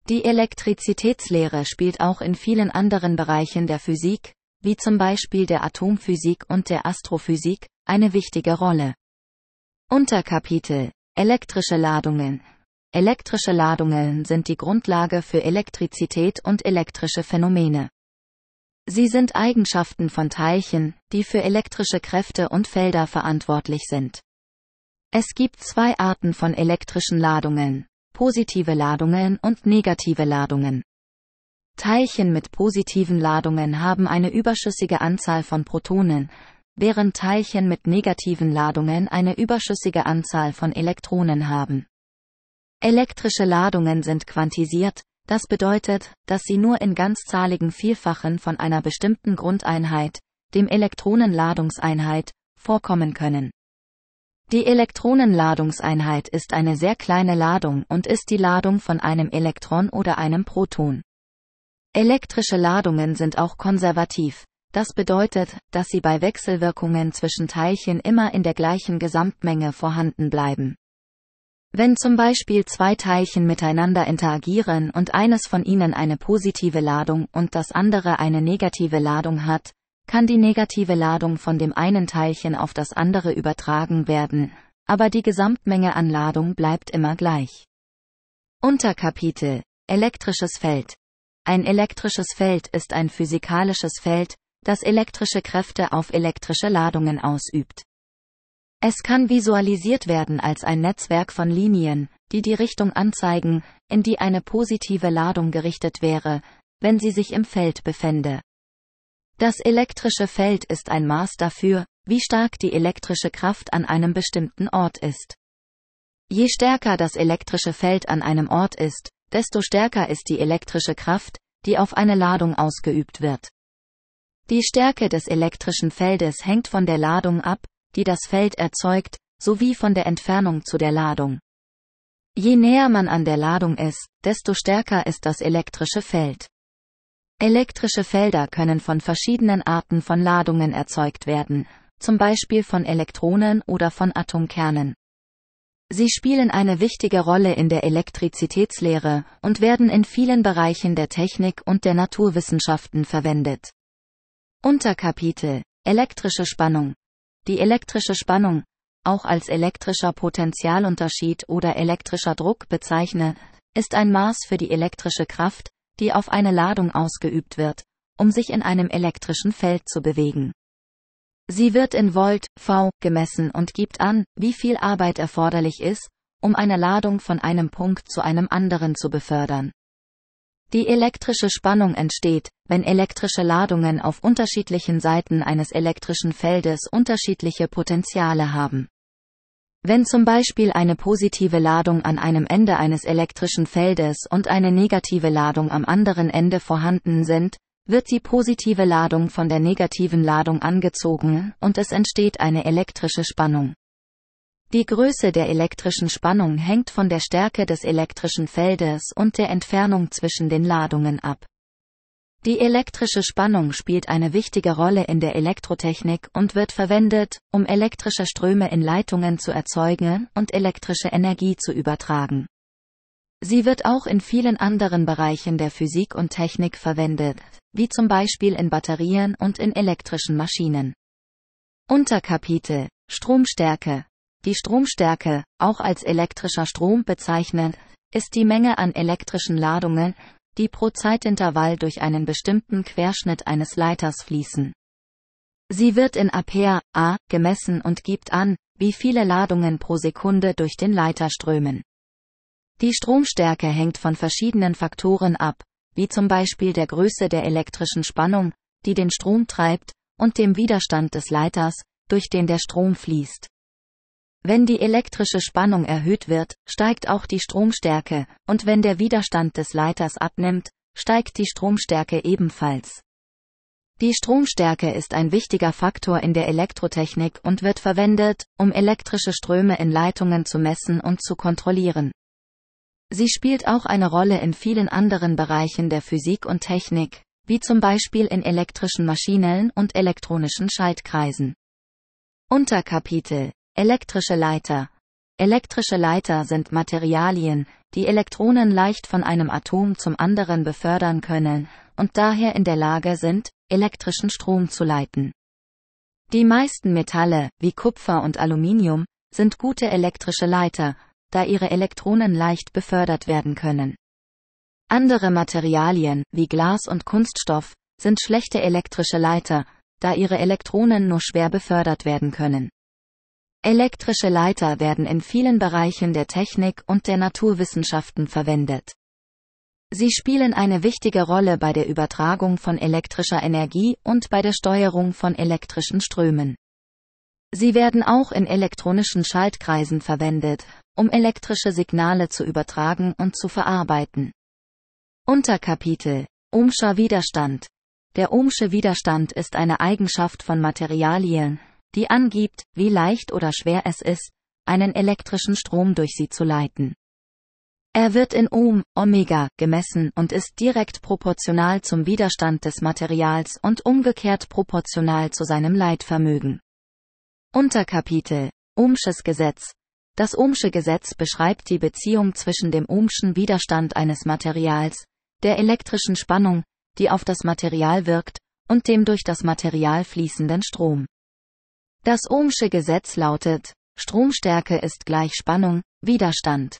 Die Elektrizitätslehre spielt auch in vielen anderen Bereichen der Physik, wie zum Beispiel der Atomphysik und der Astrophysik, eine wichtige Rolle. Unterkapitel Elektrische Ladungen Elektrische Ladungen sind die Grundlage für Elektrizität und elektrische Phänomene. Sie sind Eigenschaften von Teilchen, die für elektrische Kräfte und Felder verantwortlich sind. Es gibt zwei Arten von elektrischen Ladungen, positive Ladungen und negative Ladungen. Teilchen mit positiven Ladungen haben eine überschüssige Anzahl von Protonen, während Teilchen mit negativen Ladungen eine überschüssige Anzahl von Elektronen haben. Elektrische Ladungen sind quantisiert, das bedeutet, dass sie nur in ganzzahligen Vielfachen von einer bestimmten Grundeinheit, dem Elektronenladungseinheit, vorkommen können. Die Elektronenladungseinheit ist eine sehr kleine Ladung und ist die Ladung von einem Elektron oder einem Proton. Elektrische Ladungen sind auch konservativ. Das bedeutet, dass sie bei Wechselwirkungen zwischen Teilchen immer in der gleichen Gesamtmenge vorhanden bleiben. Wenn zum Beispiel zwei Teilchen miteinander interagieren und eines von ihnen eine positive Ladung und das andere eine negative Ladung hat, kann die negative Ladung von dem einen Teilchen auf das andere übertragen werden, aber die Gesamtmenge an Ladung bleibt immer gleich. Unterkapitel Elektrisches Feld Ein elektrisches Feld ist ein physikalisches Feld, das elektrische Kräfte auf elektrische Ladungen ausübt. Es kann visualisiert werden als ein Netzwerk von Linien, die die Richtung anzeigen, in die eine positive Ladung gerichtet wäre, wenn sie sich im Feld befände. Das elektrische Feld ist ein Maß dafür, wie stark die elektrische Kraft an einem bestimmten Ort ist. Je stärker das elektrische Feld an einem Ort ist, desto stärker ist die elektrische Kraft, die auf eine Ladung ausgeübt wird. Die Stärke des elektrischen Feldes hängt von der Ladung ab, die das Feld erzeugt, sowie von der Entfernung zu der Ladung. Je näher man an der Ladung ist, desto stärker ist das elektrische Feld. Elektrische Felder können von verschiedenen Arten von Ladungen erzeugt werden, zum Beispiel von Elektronen oder von Atomkernen. Sie spielen eine wichtige Rolle in der Elektrizitätslehre und werden in vielen Bereichen der Technik und der Naturwissenschaften verwendet. Unterkapitel Elektrische Spannung Die elektrische Spannung, auch als elektrischer Potentialunterschied oder elektrischer Druck bezeichnet, ist ein Maß für die elektrische Kraft, die auf eine Ladung ausgeübt wird, um sich in einem elektrischen Feld zu bewegen. Sie wird in Volt, V, gemessen und gibt an, wie viel Arbeit erforderlich ist, um eine Ladung von einem Punkt zu einem anderen zu befördern. Die elektrische Spannung entsteht, wenn elektrische Ladungen auf unterschiedlichen Seiten eines elektrischen Feldes unterschiedliche Potenziale haben. Wenn zum Beispiel eine positive Ladung an einem Ende eines elektrischen Feldes und eine negative Ladung am anderen Ende vorhanden sind, wird die positive Ladung von der negativen Ladung angezogen und es entsteht eine elektrische Spannung. Die Größe der elektrischen Spannung hängt von der Stärke des elektrischen Feldes und der Entfernung zwischen den Ladungen ab. Die elektrische Spannung spielt eine wichtige Rolle in der Elektrotechnik und wird verwendet, um elektrische Ströme in Leitungen zu erzeugen und elektrische Energie zu übertragen. Sie wird auch in vielen anderen Bereichen der Physik und Technik verwendet, wie zum Beispiel in Batterien und in elektrischen Maschinen. Unterkapitel Stromstärke Die Stromstärke, auch als elektrischer Strom bezeichnet, ist die Menge an elektrischen Ladungen, die pro Zeitintervall durch einen bestimmten Querschnitt eines Leiters fließen. Sie wird in Ampere, A, gemessen und gibt an, wie viele Ladungen pro Sekunde durch den Leiter strömen. Die Stromstärke hängt von verschiedenen Faktoren ab, wie zum Beispiel der Größe der elektrischen Spannung, die den Strom treibt, und dem Widerstand des Leiters, durch den der Strom fließt. Wenn die elektrische Spannung erhöht wird, steigt auch die Stromstärke, und wenn der Widerstand des Leiters abnimmt, steigt die Stromstärke ebenfalls. Die Stromstärke ist ein wichtiger Faktor in der Elektrotechnik und wird verwendet, um elektrische Ströme in Leitungen zu messen und zu kontrollieren. Sie spielt auch eine Rolle in vielen anderen Bereichen der Physik und Technik, wie zum Beispiel in elektrischen Maschinen und elektronischen Schaltkreisen. Unterkapitel Elektrische Leiter. Elektrische Leiter sind Materialien, die Elektronen leicht von einem Atom zum anderen befördern können und daher in der Lage sind, elektrischen Strom zu leiten. Die meisten Metalle, wie Kupfer und Aluminium, sind gute elektrische Leiter, da ihre Elektronen leicht befördert werden können. Andere Materialien, wie Glas und Kunststoff, sind schlechte elektrische Leiter, da ihre Elektronen nur schwer befördert werden können. Elektrische Leiter werden in vielen Bereichen der Technik und der Naturwissenschaften verwendet. Sie spielen eine wichtige Rolle bei der Übertragung von elektrischer Energie und bei der Steuerung von elektrischen Strömen. Sie werden auch in elektronischen Schaltkreisen verwendet, um elektrische Signale zu übertragen und zu verarbeiten. Unterkapitel Ohmscher Widerstand Der Ohmsche Widerstand ist eine Eigenschaft von Materialien, die angibt, wie leicht oder schwer es ist, einen elektrischen Strom durch sie zu leiten. Er wird in Ohm, Omega, gemessen und ist direkt proportional zum Widerstand des Materials und umgekehrt proportional zu seinem Leitvermögen. Unterkapitel Ohmsches Gesetz Das Ohmsche Gesetz beschreibt die Beziehung zwischen dem Ohmschen Widerstand eines Materials, der elektrischen Spannung, die auf das Material wirkt, und dem durch das Material fließenden Strom. Das Ohmsche Gesetz lautet, Stromstärke ist gleich Spannung, Widerstand.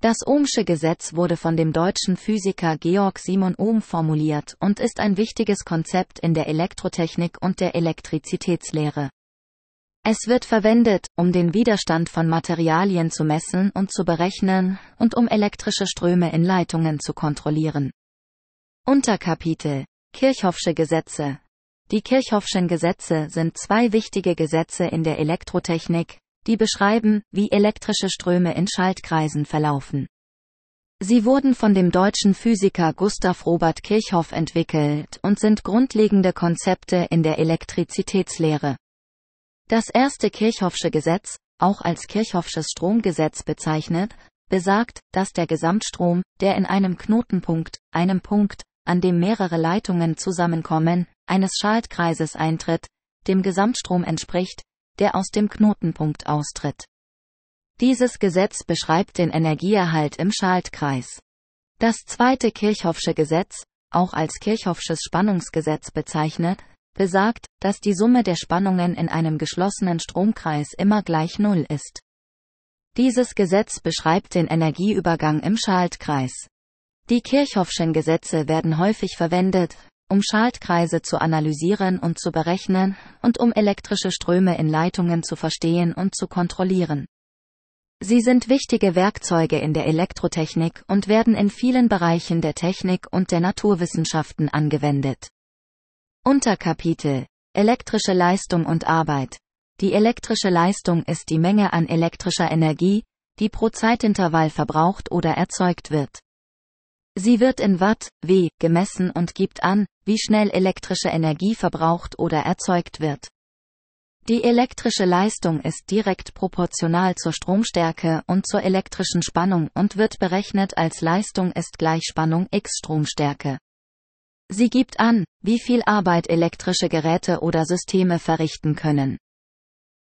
Das Ohmsche Gesetz wurde von dem deutschen Physiker Georg Simon Ohm formuliert und ist ein wichtiges Konzept in der Elektrotechnik und der Elektrizitätslehre. Es wird verwendet, um den Widerstand von Materialien zu messen und zu berechnen und um elektrische Ströme in Leitungen zu kontrollieren. Unterkapitel Kirchhoffsche Gesetze die Kirchhoffschen Gesetze sind zwei wichtige Gesetze in der Elektrotechnik, die beschreiben, wie elektrische Ströme in Schaltkreisen verlaufen. Sie wurden von dem deutschen Physiker Gustav Robert Kirchhoff entwickelt und sind grundlegende Konzepte in der Elektrizitätslehre. Das erste Kirchhoffsche Gesetz, auch als Kirchhoffsches Stromgesetz bezeichnet, besagt, dass der Gesamtstrom, der in einem Knotenpunkt, einem Punkt, an dem mehrere Leitungen zusammenkommen, eines Schaltkreises eintritt, dem Gesamtstrom entspricht, der aus dem Knotenpunkt austritt. Dieses Gesetz beschreibt den Energieerhalt im Schaltkreis. Das zweite Kirchhoffsche Gesetz, auch als Kirchhoffsches Spannungsgesetz bezeichnet, besagt, dass die Summe der Spannungen in einem geschlossenen Stromkreis immer gleich Null ist. Dieses Gesetz beschreibt den Energieübergang im Schaltkreis. Die Kirchhoffschen Gesetze werden häufig verwendet, um Schaltkreise zu analysieren und zu berechnen, und um elektrische Ströme in Leitungen zu verstehen und zu kontrollieren. Sie sind wichtige Werkzeuge in der Elektrotechnik und werden in vielen Bereichen der Technik und der Naturwissenschaften angewendet. Unterkapitel Elektrische Leistung und Arbeit Die elektrische Leistung ist die Menge an elektrischer Energie, die pro Zeitintervall verbraucht oder erzeugt wird. Sie wird in Watt, W, gemessen und gibt an, wie schnell elektrische Energie verbraucht oder erzeugt wird. Die elektrische Leistung ist direkt proportional zur Stromstärke und zur elektrischen Spannung und wird berechnet als Leistung ist gleich Spannung x Stromstärke. Sie gibt an, wie viel Arbeit elektrische Geräte oder Systeme verrichten können.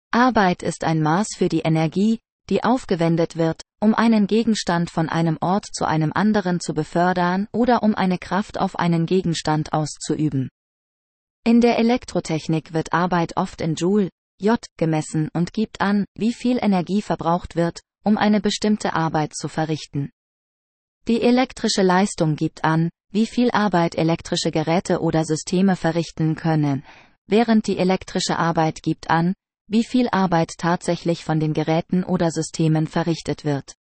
Arbeit ist ein Maß für die Energie, die aufgewendet wird, um einen Gegenstand von einem Ort zu einem anderen zu befördern oder um eine Kraft auf einen Gegenstand auszuüben. In der Elektrotechnik wird Arbeit oft in Joule, J, gemessen und gibt an, wie viel Energie verbraucht wird, um eine bestimmte Arbeit zu verrichten. Die elektrische Leistung gibt an, wie viel Arbeit elektrische Geräte oder Systeme verrichten können, während die elektrische Arbeit gibt an, wie viel Arbeit tatsächlich von den Geräten oder Systemen verrichtet wird.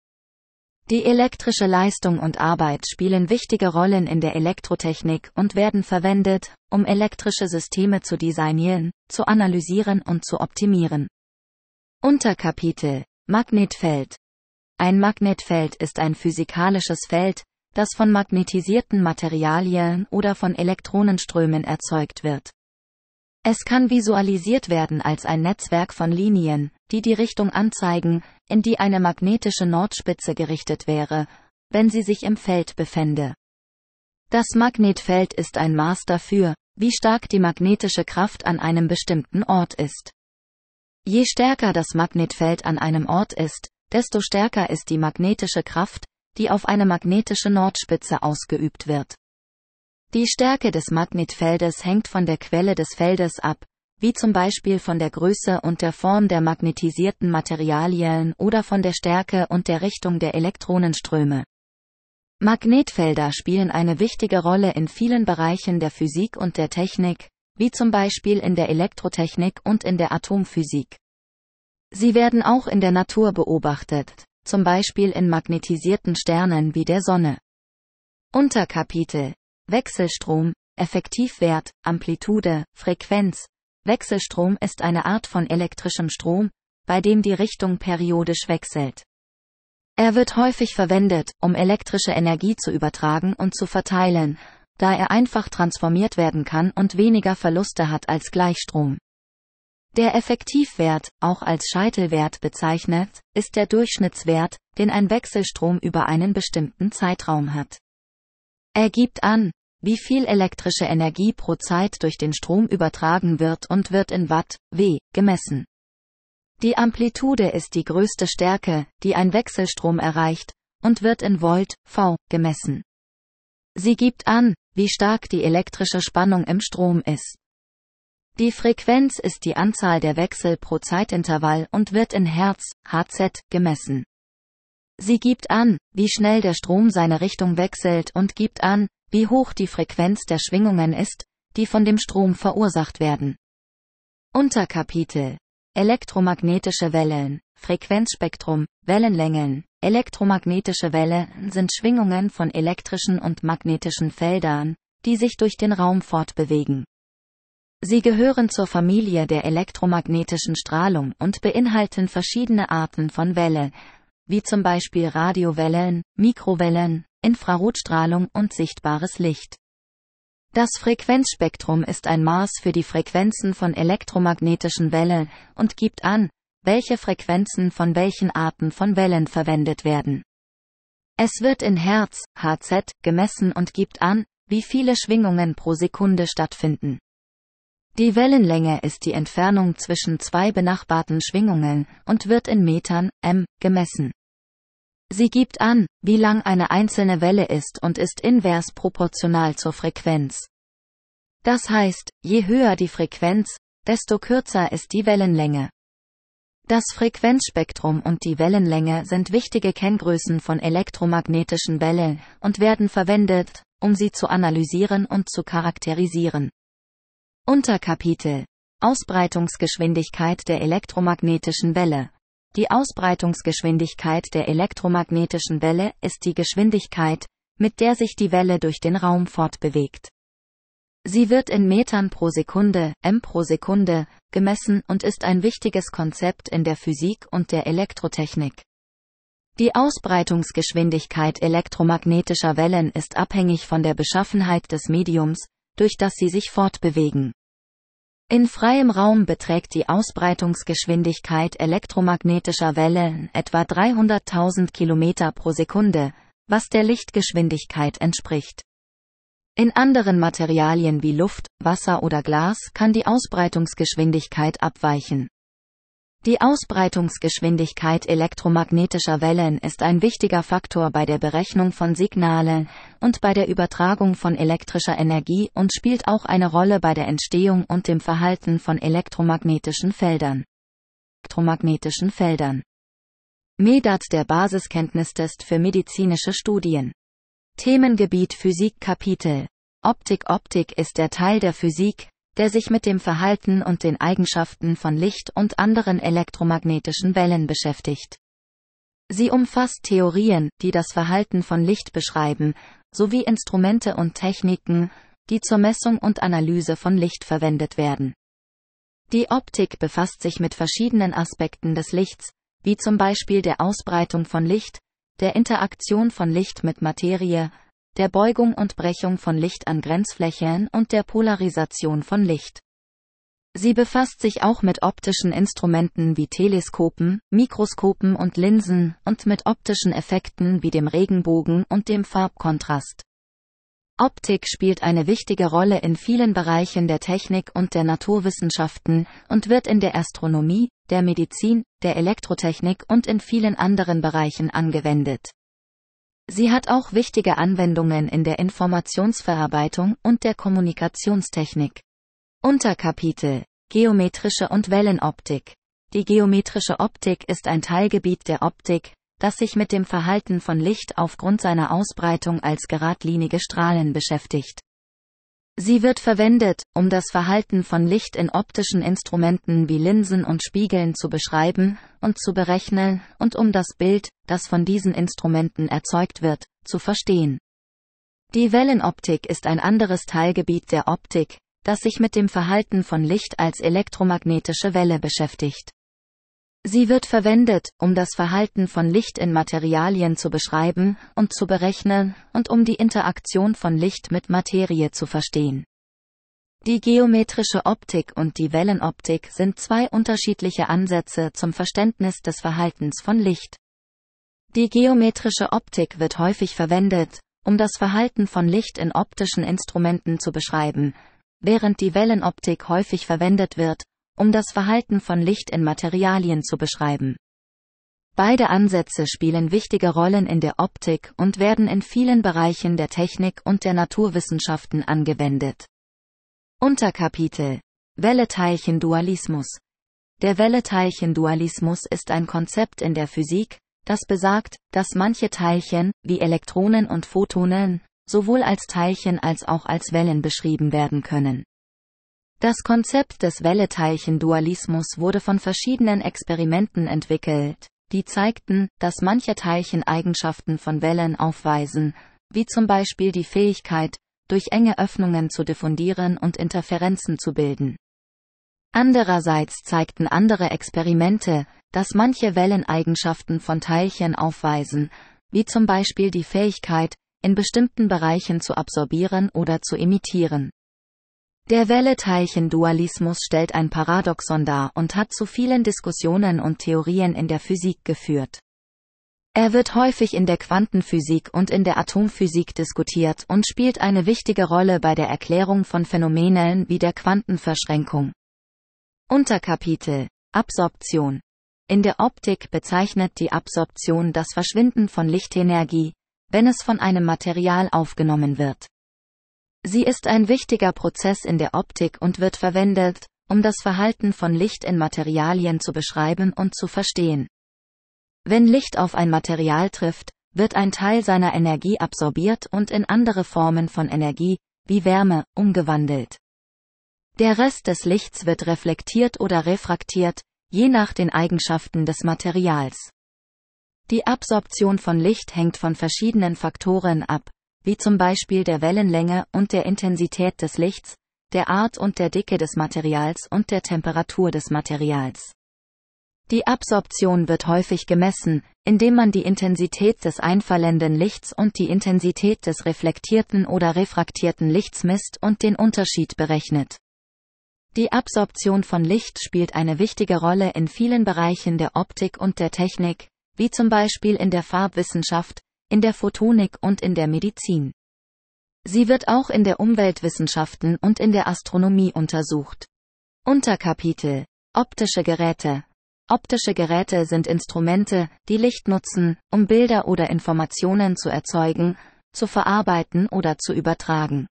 Die elektrische Leistung und Arbeit spielen wichtige Rollen in der Elektrotechnik und werden verwendet, um elektrische Systeme zu designieren, zu analysieren und zu optimieren. Unterkapitel Magnetfeld Ein Magnetfeld ist ein physikalisches Feld, das von magnetisierten Materialien oder von Elektronenströmen erzeugt wird. Es kann visualisiert werden als ein Netzwerk von Linien, die die Richtung anzeigen, in die eine magnetische Nordspitze gerichtet wäre, wenn sie sich im Feld befände. Das Magnetfeld ist ein Maß dafür, wie stark die magnetische Kraft an einem bestimmten Ort ist. Je stärker das Magnetfeld an einem Ort ist, desto stärker ist die magnetische Kraft, die auf eine magnetische Nordspitze ausgeübt wird. Die Stärke des Magnetfeldes hängt von der Quelle des Feldes ab, wie zum Beispiel von der Größe und der Form der magnetisierten Materialien oder von der Stärke und der Richtung der Elektronenströme. Magnetfelder spielen eine wichtige Rolle in vielen Bereichen der Physik und der Technik, wie zum Beispiel in der Elektrotechnik und in der Atomphysik. Sie werden auch in der Natur beobachtet, zum Beispiel in magnetisierten Sternen wie der Sonne. Unterkapitel Wechselstrom, Effektivwert, Amplitude, Frequenz. Wechselstrom ist eine Art von elektrischem Strom, bei dem die Richtung periodisch wechselt. Er wird häufig verwendet, um elektrische Energie zu übertragen und zu verteilen, da er einfach transformiert werden kann und weniger Verluste hat als Gleichstrom. Der Effektivwert, auch als Scheitelwert bezeichnet, ist der Durchschnittswert, den ein Wechselstrom über einen bestimmten Zeitraum hat. Er gibt an, wie viel elektrische Energie pro Zeit durch den Strom übertragen wird und wird in Watt, W, gemessen. Die Amplitude ist die größte Stärke, die ein Wechselstrom erreicht, und wird in Volt, V, gemessen. Sie gibt an, wie stark die elektrische Spannung im Strom ist. Die Frequenz ist die Anzahl der Wechsel pro Zeitintervall und wird in Hertz, Hz, gemessen. Sie gibt an, wie schnell der Strom seine Richtung wechselt und gibt an, wie hoch die Frequenz der Schwingungen ist, die von dem Strom verursacht werden. Unterkapitel Elektromagnetische Wellen, Frequenzspektrum, Wellenlängen. Elektromagnetische Wellen sind Schwingungen von elektrischen und magnetischen Feldern, die sich durch den Raum fortbewegen. Sie gehören zur Familie der elektromagnetischen Strahlung und beinhalten verschiedene Arten von Welle, wie zum Beispiel Radiowellen, Mikrowellen, Infrarotstrahlung und sichtbares Licht. Das Frequenzspektrum ist ein Maß für die Frequenzen von elektromagnetischen Wellen und gibt an, welche Frequenzen von welchen Arten von Wellen verwendet werden. Es wird in Hertz, Hz, gemessen und gibt an, wie viele Schwingungen pro Sekunde stattfinden. Die Wellenlänge ist die Entfernung zwischen zwei benachbarten Schwingungen und wird in Metern, m, gemessen. Sie gibt an, wie lang eine einzelne Welle ist und ist invers proportional zur Frequenz. Das heißt, je höher die Frequenz, desto kürzer ist die Wellenlänge. Das Frequenzspektrum und die Wellenlänge sind wichtige Kenngrößen von elektromagnetischen Wellen und werden verwendet, um sie zu analysieren und zu charakterisieren. Unterkapitel Ausbreitungsgeschwindigkeit der elektromagnetischen Welle die Ausbreitungsgeschwindigkeit der elektromagnetischen Welle ist die Geschwindigkeit, mit der sich die Welle durch den Raum fortbewegt. Sie wird in Metern pro Sekunde, m pro Sekunde, gemessen und ist ein wichtiges Konzept in der Physik und der Elektrotechnik. Die Ausbreitungsgeschwindigkeit elektromagnetischer Wellen ist abhängig von der Beschaffenheit des Mediums, durch das sie sich fortbewegen. In freiem Raum beträgt die Ausbreitungsgeschwindigkeit elektromagnetischer Wellen etwa 300.000 km pro Sekunde, was der Lichtgeschwindigkeit entspricht. In anderen Materialien wie Luft, Wasser oder Glas kann die Ausbreitungsgeschwindigkeit abweichen. Die Ausbreitungsgeschwindigkeit elektromagnetischer Wellen ist ein wichtiger Faktor bei der Berechnung von Signalen und bei der Übertragung von elektrischer Energie und spielt auch eine Rolle bei der Entstehung und dem Verhalten von elektromagnetischen Feldern. Elektromagnetischen Feldern. MEDAT der Basiskenntnistest für medizinische Studien. Themengebiet Physik Kapitel. Optik Optik ist der Teil der Physik, der sich mit dem Verhalten und den Eigenschaften von Licht und anderen elektromagnetischen Wellen beschäftigt. Sie umfasst Theorien, die das Verhalten von Licht beschreiben, sowie Instrumente und Techniken, die zur Messung und Analyse von Licht verwendet werden. Die Optik befasst sich mit verschiedenen Aspekten des Lichts, wie zum Beispiel der Ausbreitung von Licht, der Interaktion von Licht mit Materie, der Beugung und Brechung von Licht an Grenzflächen und der Polarisation von Licht. Sie befasst sich auch mit optischen Instrumenten wie Teleskopen, Mikroskopen und Linsen und mit optischen Effekten wie dem Regenbogen und dem Farbkontrast. Optik spielt eine wichtige Rolle in vielen Bereichen der Technik und der Naturwissenschaften und wird in der Astronomie, der Medizin, der Elektrotechnik und in vielen anderen Bereichen angewendet. Sie hat auch wichtige Anwendungen in der Informationsverarbeitung und der Kommunikationstechnik. Unterkapitel Geometrische und Wellenoptik Die geometrische Optik ist ein Teilgebiet der Optik, das sich mit dem Verhalten von Licht aufgrund seiner Ausbreitung als geradlinige Strahlen beschäftigt. Sie wird verwendet, um das Verhalten von Licht in optischen Instrumenten wie Linsen und Spiegeln zu beschreiben und zu berechnen und um das Bild, das von diesen Instrumenten erzeugt wird, zu verstehen. Die Wellenoptik ist ein anderes Teilgebiet der Optik, das sich mit dem Verhalten von Licht als elektromagnetische Welle beschäftigt. Sie wird verwendet, um das Verhalten von Licht in Materialien zu beschreiben und zu berechnen und um die Interaktion von Licht mit Materie zu verstehen. Die geometrische Optik und die Wellenoptik sind zwei unterschiedliche Ansätze zum Verständnis des Verhaltens von Licht. Die geometrische Optik wird häufig verwendet, um das Verhalten von Licht in optischen Instrumenten zu beschreiben, während die Wellenoptik häufig verwendet wird, um das Verhalten von Licht in Materialien zu beschreiben. Beide Ansätze spielen wichtige Rollen in der Optik und werden in vielen Bereichen der Technik und der Naturwissenschaften angewendet. Unterkapitel Welle-Teilchen-Dualismus Der Welle-Teilchen-Dualismus ist ein Konzept in der Physik, das besagt, dass manche Teilchen, wie Elektronen und Photonen, sowohl als Teilchen als auch als Wellen beschrieben werden können. Das Konzept des Welle-Teilchen-Dualismus wurde von verschiedenen Experimenten entwickelt, die zeigten, dass manche Teilchen Eigenschaften von Wellen aufweisen, wie zum Beispiel die Fähigkeit, durch enge Öffnungen zu diffundieren und Interferenzen zu bilden. Andererseits zeigten andere Experimente, dass manche Wellen Eigenschaften von Teilchen aufweisen, wie zum Beispiel die Fähigkeit, in bestimmten Bereichen zu absorbieren oder zu imitieren. Der Welle-Teilchen-Dualismus stellt ein Paradoxon dar und hat zu vielen Diskussionen und Theorien in der Physik geführt. Er wird häufig in der Quantenphysik und in der Atomphysik diskutiert und spielt eine wichtige Rolle bei der Erklärung von Phänomenen wie der Quantenverschränkung. Unterkapitel Absorption In der Optik bezeichnet die Absorption das Verschwinden von Lichtenergie, wenn es von einem Material aufgenommen wird. Sie ist ein wichtiger Prozess in der Optik und wird verwendet, um das Verhalten von Licht in Materialien zu beschreiben und zu verstehen. Wenn Licht auf ein Material trifft, wird ein Teil seiner Energie absorbiert und in andere Formen von Energie, wie Wärme, umgewandelt. Der Rest des Lichts wird reflektiert oder refraktiert, je nach den Eigenschaften des Materials. Die Absorption von Licht hängt von verschiedenen Faktoren ab, wie zum Beispiel der Wellenlänge und der Intensität des Lichts, der Art und der Dicke des Materials und der Temperatur des Materials. Die Absorption wird häufig gemessen, indem man die Intensität des einfallenden Lichts und die Intensität des reflektierten oder refraktierten Lichts misst und den Unterschied berechnet. Die Absorption von Licht spielt eine wichtige Rolle in vielen Bereichen der Optik und der Technik, wie zum Beispiel in der Farbwissenschaft, in der Photonik und in der Medizin. Sie wird auch in der Umweltwissenschaften und in der Astronomie untersucht. Unterkapitel Optische Geräte Optische Geräte sind Instrumente, die Licht nutzen, um Bilder oder Informationen zu erzeugen, zu verarbeiten oder zu übertragen.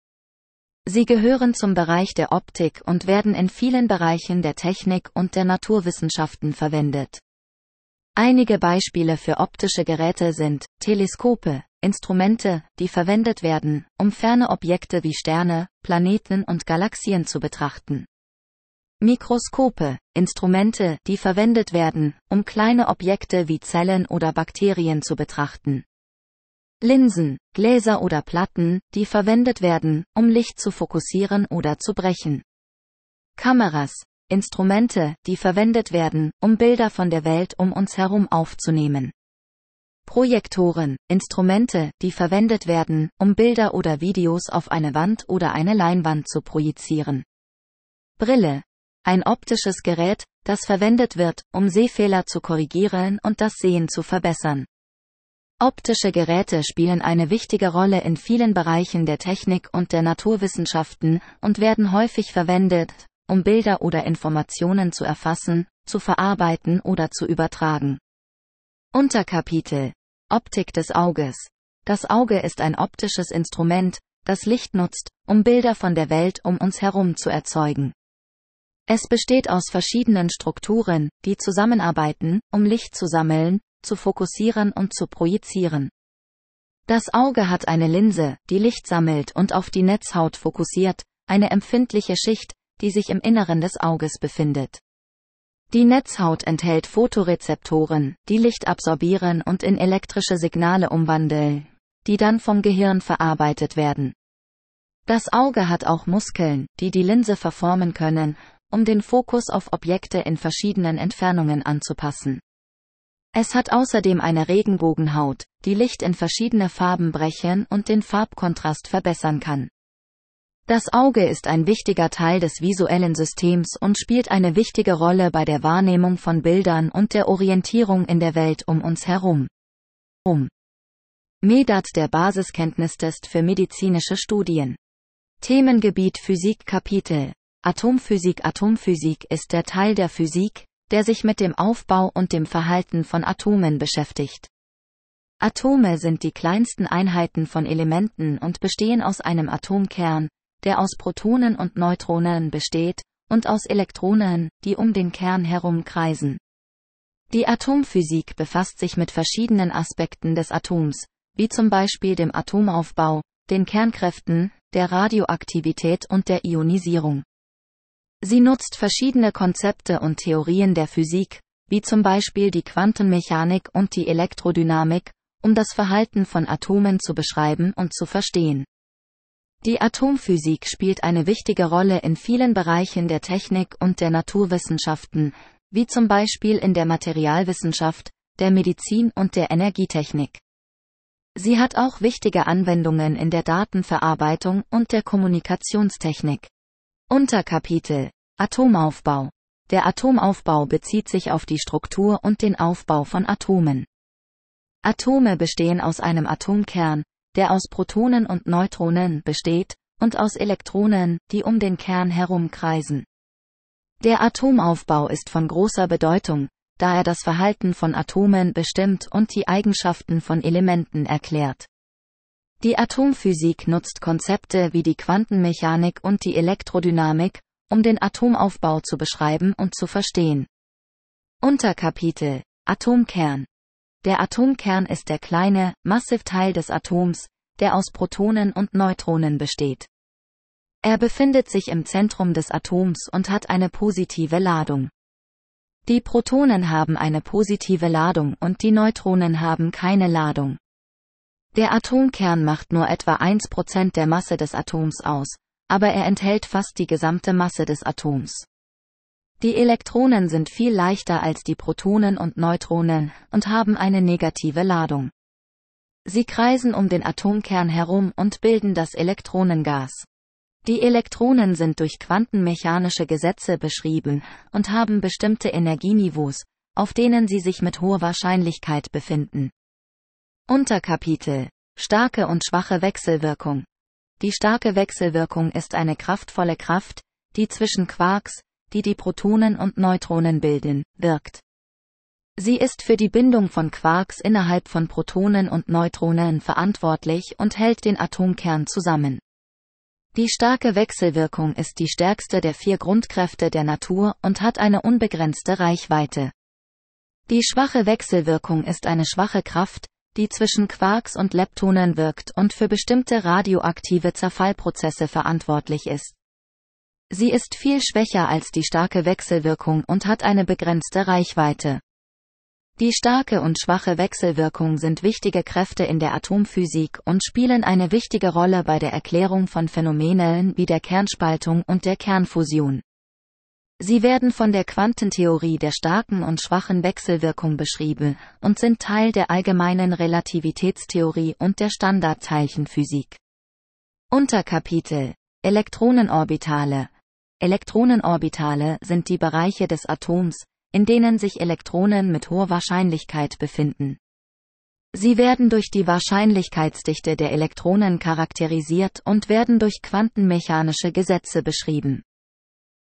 Sie gehören zum Bereich der Optik und werden in vielen Bereichen der Technik und der Naturwissenschaften verwendet. Einige Beispiele für optische Geräte sind Teleskope, Instrumente, die verwendet werden, um ferne Objekte wie Sterne, Planeten und Galaxien zu betrachten. Mikroskope, Instrumente, die verwendet werden, um kleine Objekte wie Zellen oder Bakterien zu betrachten. Linsen, Gläser oder Platten, die verwendet werden, um Licht zu fokussieren oder zu brechen. Kameras, Instrumente, die verwendet werden, um Bilder von der Welt um uns herum aufzunehmen. Projektoren, Instrumente, die verwendet werden, um Bilder oder Videos auf eine Wand oder eine Leinwand zu projizieren. Brille, ein optisches Gerät, das verwendet wird, um Sehfehler zu korrigieren und das Sehen zu verbessern. Optische Geräte spielen eine wichtige Rolle in vielen Bereichen der Technik und der Naturwissenschaften und werden häufig verwendet, um Bilder oder Informationen zu erfassen, zu verarbeiten oder zu übertragen. Unterkapitel Optik des Auges. Das Auge ist ein optisches Instrument, das Licht nutzt, um Bilder von der Welt um uns herum zu erzeugen. Es besteht aus verschiedenen Strukturen, die zusammenarbeiten, um Licht zu sammeln, zu fokussieren und zu projizieren. Das Auge hat eine Linse, die Licht sammelt und auf die Netzhaut fokussiert, eine empfindliche Schicht, die sich im Inneren des Auges befindet. Die Netzhaut enthält Photorezeptoren, die Licht absorbieren und in elektrische Signale umwandeln, die dann vom Gehirn verarbeitet werden. Das Auge hat auch Muskeln, die die Linse verformen können, um den Fokus auf Objekte in verschiedenen Entfernungen anzupassen. Es hat außerdem eine Regenbogenhaut, die Licht in verschiedene Farben brechen und den Farbkontrast verbessern kann. Das Auge ist ein wichtiger Teil des visuellen Systems und spielt eine wichtige Rolle bei der Wahrnehmung von Bildern und der Orientierung in der Welt um uns herum. Um. MEDAT der Basiskenntnistest für medizinische Studien. Themengebiet Physik Kapitel Atomphysik Atomphysik ist der Teil der Physik, der sich mit dem Aufbau und dem Verhalten von Atomen beschäftigt. Atome sind die kleinsten Einheiten von Elementen und bestehen aus einem Atomkern, der aus Protonen und Neutronen besteht, und aus Elektronen, die um den Kern herum kreisen. Die Atomphysik befasst sich mit verschiedenen Aspekten des Atoms, wie zum Beispiel dem Atomaufbau, den Kernkräften, der Radioaktivität und der Ionisierung. Sie nutzt verschiedene Konzepte und Theorien der Physik, wie zum Beispiel die Quantenmechanik und die Elektrodynamik, um das Verhalten von Atomen zu beschreiben und zu verstehen. Die Atomphysik spielt eine wichtige Rolle in vielen Bereichen der Technik und der Naturwissenschaften, wie zum Beispiel in der Materialwissenschaft, der Medizin und der Energietechnik. Sie hat auch wichtige Anwendungen in der Datenverarbeitung und der Kommunikationstechnik. Unterkapitel Atomaufbau Der Atomaufbau bezieht sich auf die Struktur und den Aufbau von Atomen. Atome bestehen aus einem Atomkern, der aus Protonen und Neutronen besteht, und aus Elektronen, die um den Kern herum kreisen. Der Atomaufbau ist von großer Bedeutung, da er das Verhalten von Atomen bestimmt und die Eigenschaften von Elementen erklärt. Die Atomphysik nutzt Konzepte wie die Quantenmechanik und die Elektrodynamik, um den Atomaufbau zu beschreiben und zu verstehen. Unterkapitel Atomkern der Atomkern ist der kleine, massive Teil des Atoms, der aus Protonen und Neutronen besteht. Er befindet sich im Zentrum des Atoms und hat eine positive Ladung. Die Protonen haben eine positive Ladung und die Neutronen haben keine Ladung. Der Atomkern macht nur etwa 1% der Masse des Atoms aus, aber er enthält fast die gesamte Masse des Atoms. Die Elektronen sind viel leichter als die Protonen und Neutronen und haben eine negative Ladung. Sie kreisen um den Atomkern herum und bilden das Elektronengas. Die Elektronen sind durch quantenmechanische Gesetze beschrieben und haben bestimmte Energieniveaus, auf denen sie sich mit hoher Wahrscheinlichkeit befinden. Unterkapitel Starke und schwache Wechselwirkung. Die starke Wechselwirkung ist eine kraftvolle Kraft, die zwischen Quarks, die die Protonen und Neutronen bilden, wirkt. Sie ist für die Bindung von Quarks innerhalb von Protonen und Neutronen verantwortlich und hält den Atomkern zusammen. Die starke Wechselwirkung ist die stärkste der vier Grundkräfte der Natur und hat eine unbegrenzte Reichweite. Die schwache Wechselwirkung ist eine schwache Kraft, die zwischen Quarks und Leptonen wirkt und für bestimmte radioaktive Zerfallprozesse verantwortlich ist. Sie ist viel schwächer als die starke Wechselwirkung und hat eine begrenzte Reichweite. Die starke und schwache Wechselwirkung sind wichtige Kräfte in der Atomphysik und spielen eine wichtige Rolle bei der Erklärung von Phänomenen wie der Kernspaltung und der Kernfusion. Sie werden von der Quantentheorie der starken und schwachen Wechselwirkung beschrieben und sind Teil der allgemeinen Relativitätstheorie und der Standardteilchenphysik. Unterkapitel Elektronenorbitale Elektronenorbitale sind die Bereiche des Atoms, in denen sich Elektronen mit hoher Wahrscheinlichkeit befinden. Sie werden durch die Wahrscheinlichkeitsdichte der Elektronen charakterisiert und werden durch quantenmechanische Gesetze beschrieben.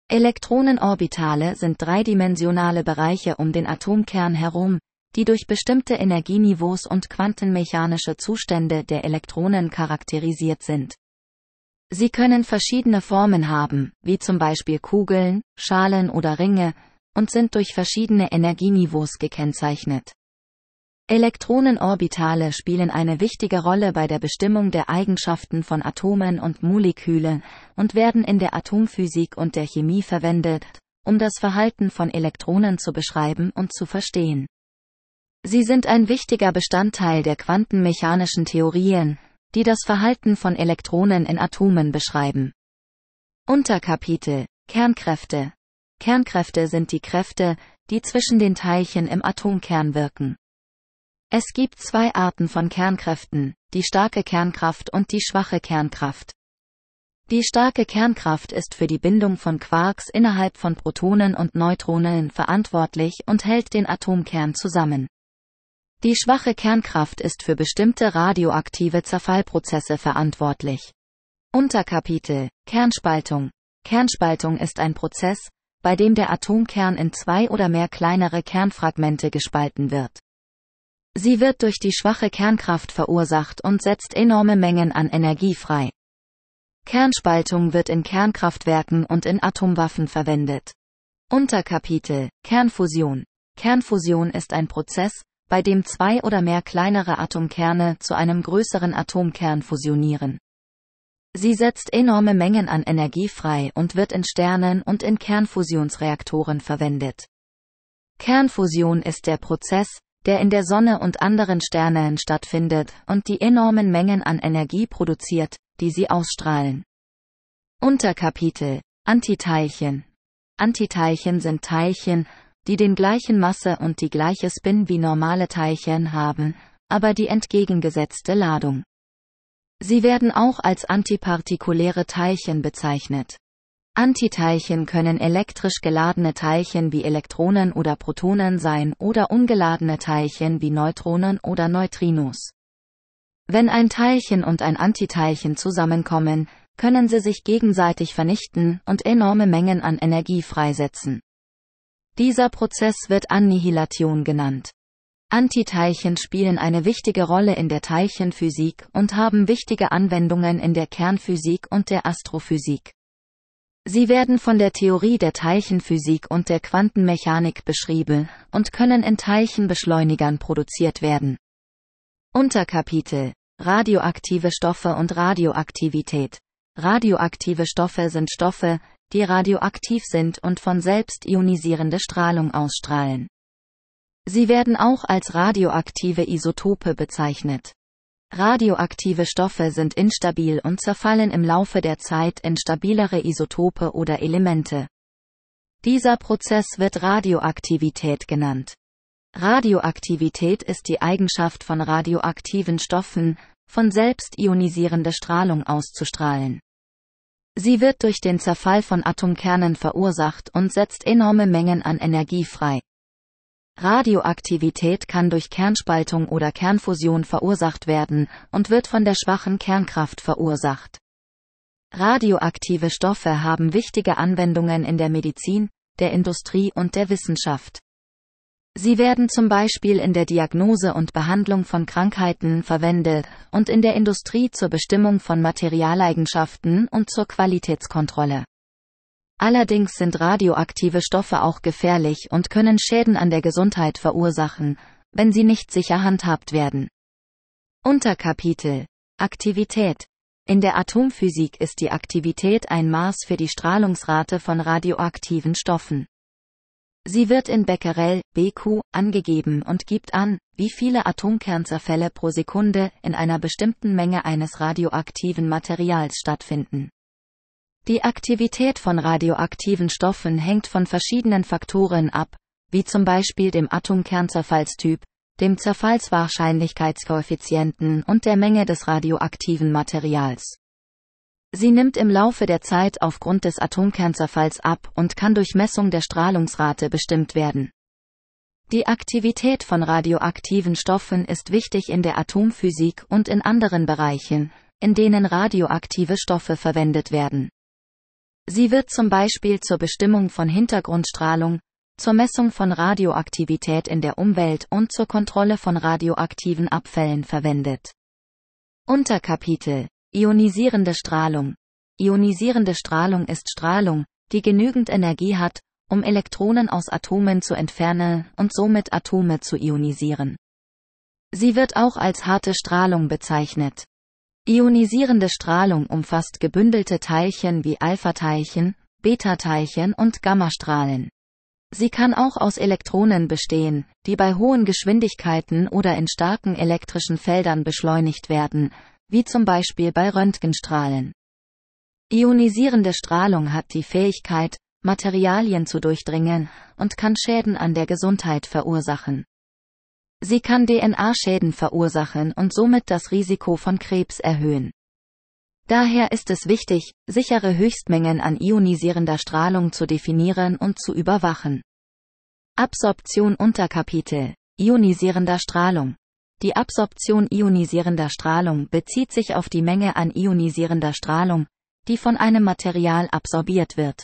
Elektronenorbitale sind dreidimensionale Bereiche um den Atomkern herum, die durch bestimmte Energieniveaus und quantenmechanische Zustände der Elektronen charakterisiert sind. Sie können verschiedene Formen haben, wie zum Beispiel Kugeln, Schalen oder Ringe, und sind durch verschiedene Energieniveaus gekennzeichnet. Elektronenorbitale spielen eine wichtige Rolle bei der Bestimmung der Eigenschaften von Atomen und Molekülen und werden in der Atomphysik und der Chemie verwendet, um das Verhalten von Elektronen zu beschreiben und zu verstehen. Sie sind ein wichtiger Bestandteil der quantenmechanischen Theorien, die das Verhalten von Elektronen in Atomen beschreiben. Unterkapitel Kernkräfte Kernkräfte sind die Kräfte, die zwischen den Teilchen im Atomkern wirken. Es gibt zwei Arten von Kernkräften, die starke Kernkraft und die schwache Kernkraft. Die starke Kernkraft ist für die Bindung von Quarks innerhalb von Protonen und Neutronen verantwortlich und hält den Atomkern zusammen. Die schwache Kernkraft ist für bestimmte radioaktive Zerfallprozesse verantwortlich. Unterkapitel Kernspaltung Kernspaltung ist ein Prozess, bei dem der Atomkern in zwei oder mehr kleinere Kernfragmente gespalten wird. Sie wird durch die schwache Kernkraft verursacht und setzt enorme Mengen an Energie frei. Kernspaltung wird in Kernkraftwerken und in Atomwaffen verwendet. Unterkapitel Kernfusion Kernfusion ist ein Prozess, bei dem zwei oder mehr kleinere Atomkerne zu einem größeren Atomkern fusionieren. Sie setzt enorme Mengen an Energie frei und wird in Sternen und in Kernfusionsreaktoren verwendet. Kernfusion ist der Prozess, der in der Sonne und anderen Sternen stattfindet und die enormen Mengen an Energie produziert, die sie ausstrahlen. Unterkapitel Antiteilchen Antiteilchen sind Teilchen, die den gleichen Masse und die gleiche Spin wie normale Teilchen haben, aber die entgegengesetzte Ladung. Sie werden auch als antipartikuläre Teilchen bezeichnet. Antiteilchen können elektrisch geladene Teilchen wie Elektronen oder Protonen sein oder ungeladene Teilchen wie Neutronen oder Neutrinos. Wenn ein Teilchen und ein Antiteilchen zusammenkommen, können sie sich gegenseitig vernichten und enorme Mengen an Energie freisetzen. Dieser Prozess wird Annihilation genannt. Antiteilchen spielen eine wichtige Rolle in der Teilchenphysik und haben wichtige Anwendungen in der Kernphysik und der Astrophysik. Sie werden von der Theorie der Teilchenphysik und der Quantenmechanik beschrieben und können in Teilchenbeschleunigern produziert werden. Unterkapitel Radioaktive Stoffe und Radioaktivität Radioaktive Stoffe sind Stoffe, die radioaktiv sind und von selbst ionisierende Strahlung ausstrahlen. Sie werden auch als radioaktive Isotope bezeichnet. Radioaktive Stoffe sind instabil und zerfallen im Laufe der Zeit in stabilere Isotope oder Elemente. Dieser Prozess wird Radioaktivität genannt. Radioaktivität ist die Eigenschaft von radioaktiven Stoffen, von selbst ionisierende Strahlung auszustrahlen. Sie wird durch den Zerfall von Atomkernen verursacht und setzt enorme Mengen an Energie frei. Radioaktivität kann durch Kernspaltung oder Kernfusion verursacht werden und wird von der schwachen Kernkraft verursacht. Radioaktive Stoffe haben wichtige Anwendungen in der Medizin, der Industrie und der Wissenschaft. Sie werden zum Beispiel in der Diagnose und Behandlung von Krankheiten verwendet und in der Industrie zur Bestimmung von Materialeigenschaften und zur Qualitätskontrolle. Allerdings sind radioaktive Stoffe auch gefährlich und können Schäden an der Gesundheit verursachen, wenn sie nicht sicher handhabt werden. Unterkapitel Aktivität In der Atomphysik ist die Aktivität ein Maß für die Strahlungsrate von radioaktiven Stoffen. Sie wird in Becquerel, BQ, angegeben und gibt an, wie viele Atomkernzerfälle pro Sekunde in einer bestimmten Menge eines radioaktiven Materials stattfinden. Die Aktivität von radioaktiven Stoffen hängt von verschiedenen Faktoren ab, wie zum Beispiel dem Atomkernzerfallstyp, dem Zerfallswahrscheinlichkeitskoeffizienten und der Menge des radioaktiven Materials. Sie nimmt im Laufe der Zeit aufgrund des Atomkernzerfalls ab und kann durch Messung der Strahlungsrate bestimmt werden. Die Aktivität von radioaktiven Stoffen ist wichtig in der Atomphysik und in anderen Bereichen, in denen radioaktive Stoffe verwendet werden. Sie wird zum Beispiel zur Bestimmung von Hintergrundstrahlung, zur Messung von Radioaktivität in der Umwelt und zur Kontrolle von radioaktiven Abfällen verwendet. Unterkapitel Ionisierende Strahlung Ionisierende Strahlung ist Strahlung, die genügend Energie hat, um Elektronen aus Atomen zu entfernen und somit Atome zu ionisieren. Sie wird auch als harte Strahlung bezeichnet. Ionisierende Strahlung umfasst gebündelte Teilchen wie Alpha-Teilchen, Beta-Teilchen und Gammastrahlen. Sie kann auch aus Elektronen bestehen, die bei hohen Geschwindigkeiten oder in starken elektrischen Feldern beschleunigt werden, wie zum Beispiel bei Röntgenstrahlen. Ionisierende Strahlung hat die Fähigkeit, Materialien zu durchdringen und kann Schäden an der Gesundheit verursachen. Sie kann DNA-Schäden verursachen und somit das Risiko von Krebs erhöhen. Daher ist es wichtig, sichere Höchstmengen an ionisierender Strahlung zu definieren und zu überwachen. Absorption Unterkapitel Ionisierender Strahlung Die Absorption ionisierender Strahlung bezieht sich auf die Menge an ionisierender Strahlung, die von einem Material absorbiert wird.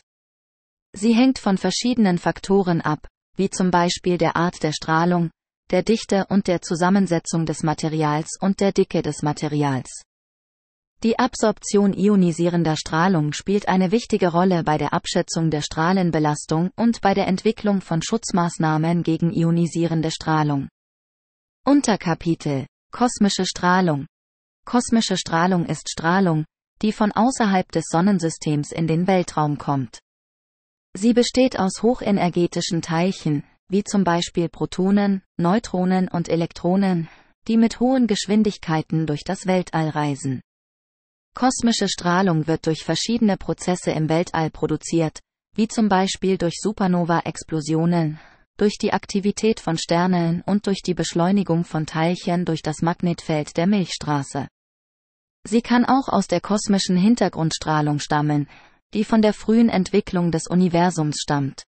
Sie hängt von verschiedenen Faktoren ab, wie zum Beispiel der Art der Strahlung, der Dichte und der Zusammensetzung des Materials und der Dicke des Materials. Die Absorption ionisierender Strahlung spielt eine wichtige Rolle bei der Abschätzung der Strahlenbelastung und bei der Entwicklung von Schutzmaßnahmen gegen ionisierende Strahlung. Unterkapitel Kosmische Strahlung Kosmische Strahlung ist Strahlung, die von außerhalb des Sonnensystems in den Weltraum kommt. Sie besteht aus hochenergetischen Teilchen, wie zum Beispiel Protonen, Neutronen und Elektronen, die mit hohen Geschwindigkeiten durch das Weltall reisen. Kosmische Strahlung wird durch verschiedene Prozesse im Weltall produziert, wie zum Beispiel durch Supernova-Explosionen, durch die Aktivität von Sternen und durch die Beschleunigung von Teilchen durch das Magnetfeld der Milchstraße. Sie kann auch aus der kosmischen Hintergrundstrahlung stammen, die von der frühen Entwicklung des Universums stammt.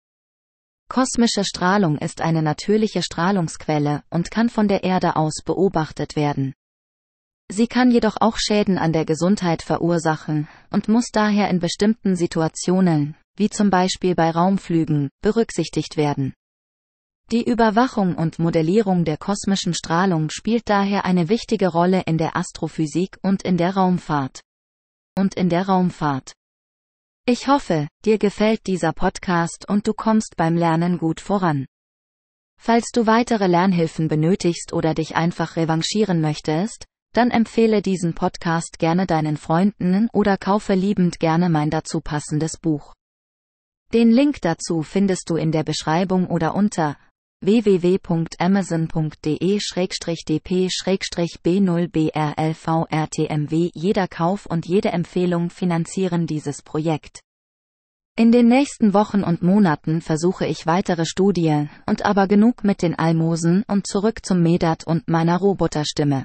Kosmische Strahlung ist eine natürliche Strahlungsquelle und kann von der Erde aus beobachtet werden. Sie kann jedoch auch Schäden an der Gesundheit verursachen und muss daher in bestimmten Situationen, wie zum Beispiel bei Raumflügen, berücksichtigt werden. Die Überwachung und Modellierung der kosmischen Strahlung spielt daher eine wichtige Rolle in der Astrophysik und in der Raumfahrt. Und in der Raumfahrt. Ich hoffe, dir gefällt dieser Podcast und du kommst beim Lernen gut voran. Falls du weitere Lernhilfen benötigst oder dich einfach revanchieren möchtest, dann empfehle diesen Podcast gerne deinen Freunden oder kaufe liebend gerne mein dazu passendes Buch. Den Link dazu findest du in der Beschreibung oder unter www.amazon.de-dp-b0brlvrtmw Jeder Kauf und jede Empfehlung finanzieren dieses Projekt. In den nächsten Wochen und Monaten versuche ich weitere Studien und aber genug mit den Almosen und zurück zum Medat und meiner Roboterstimme.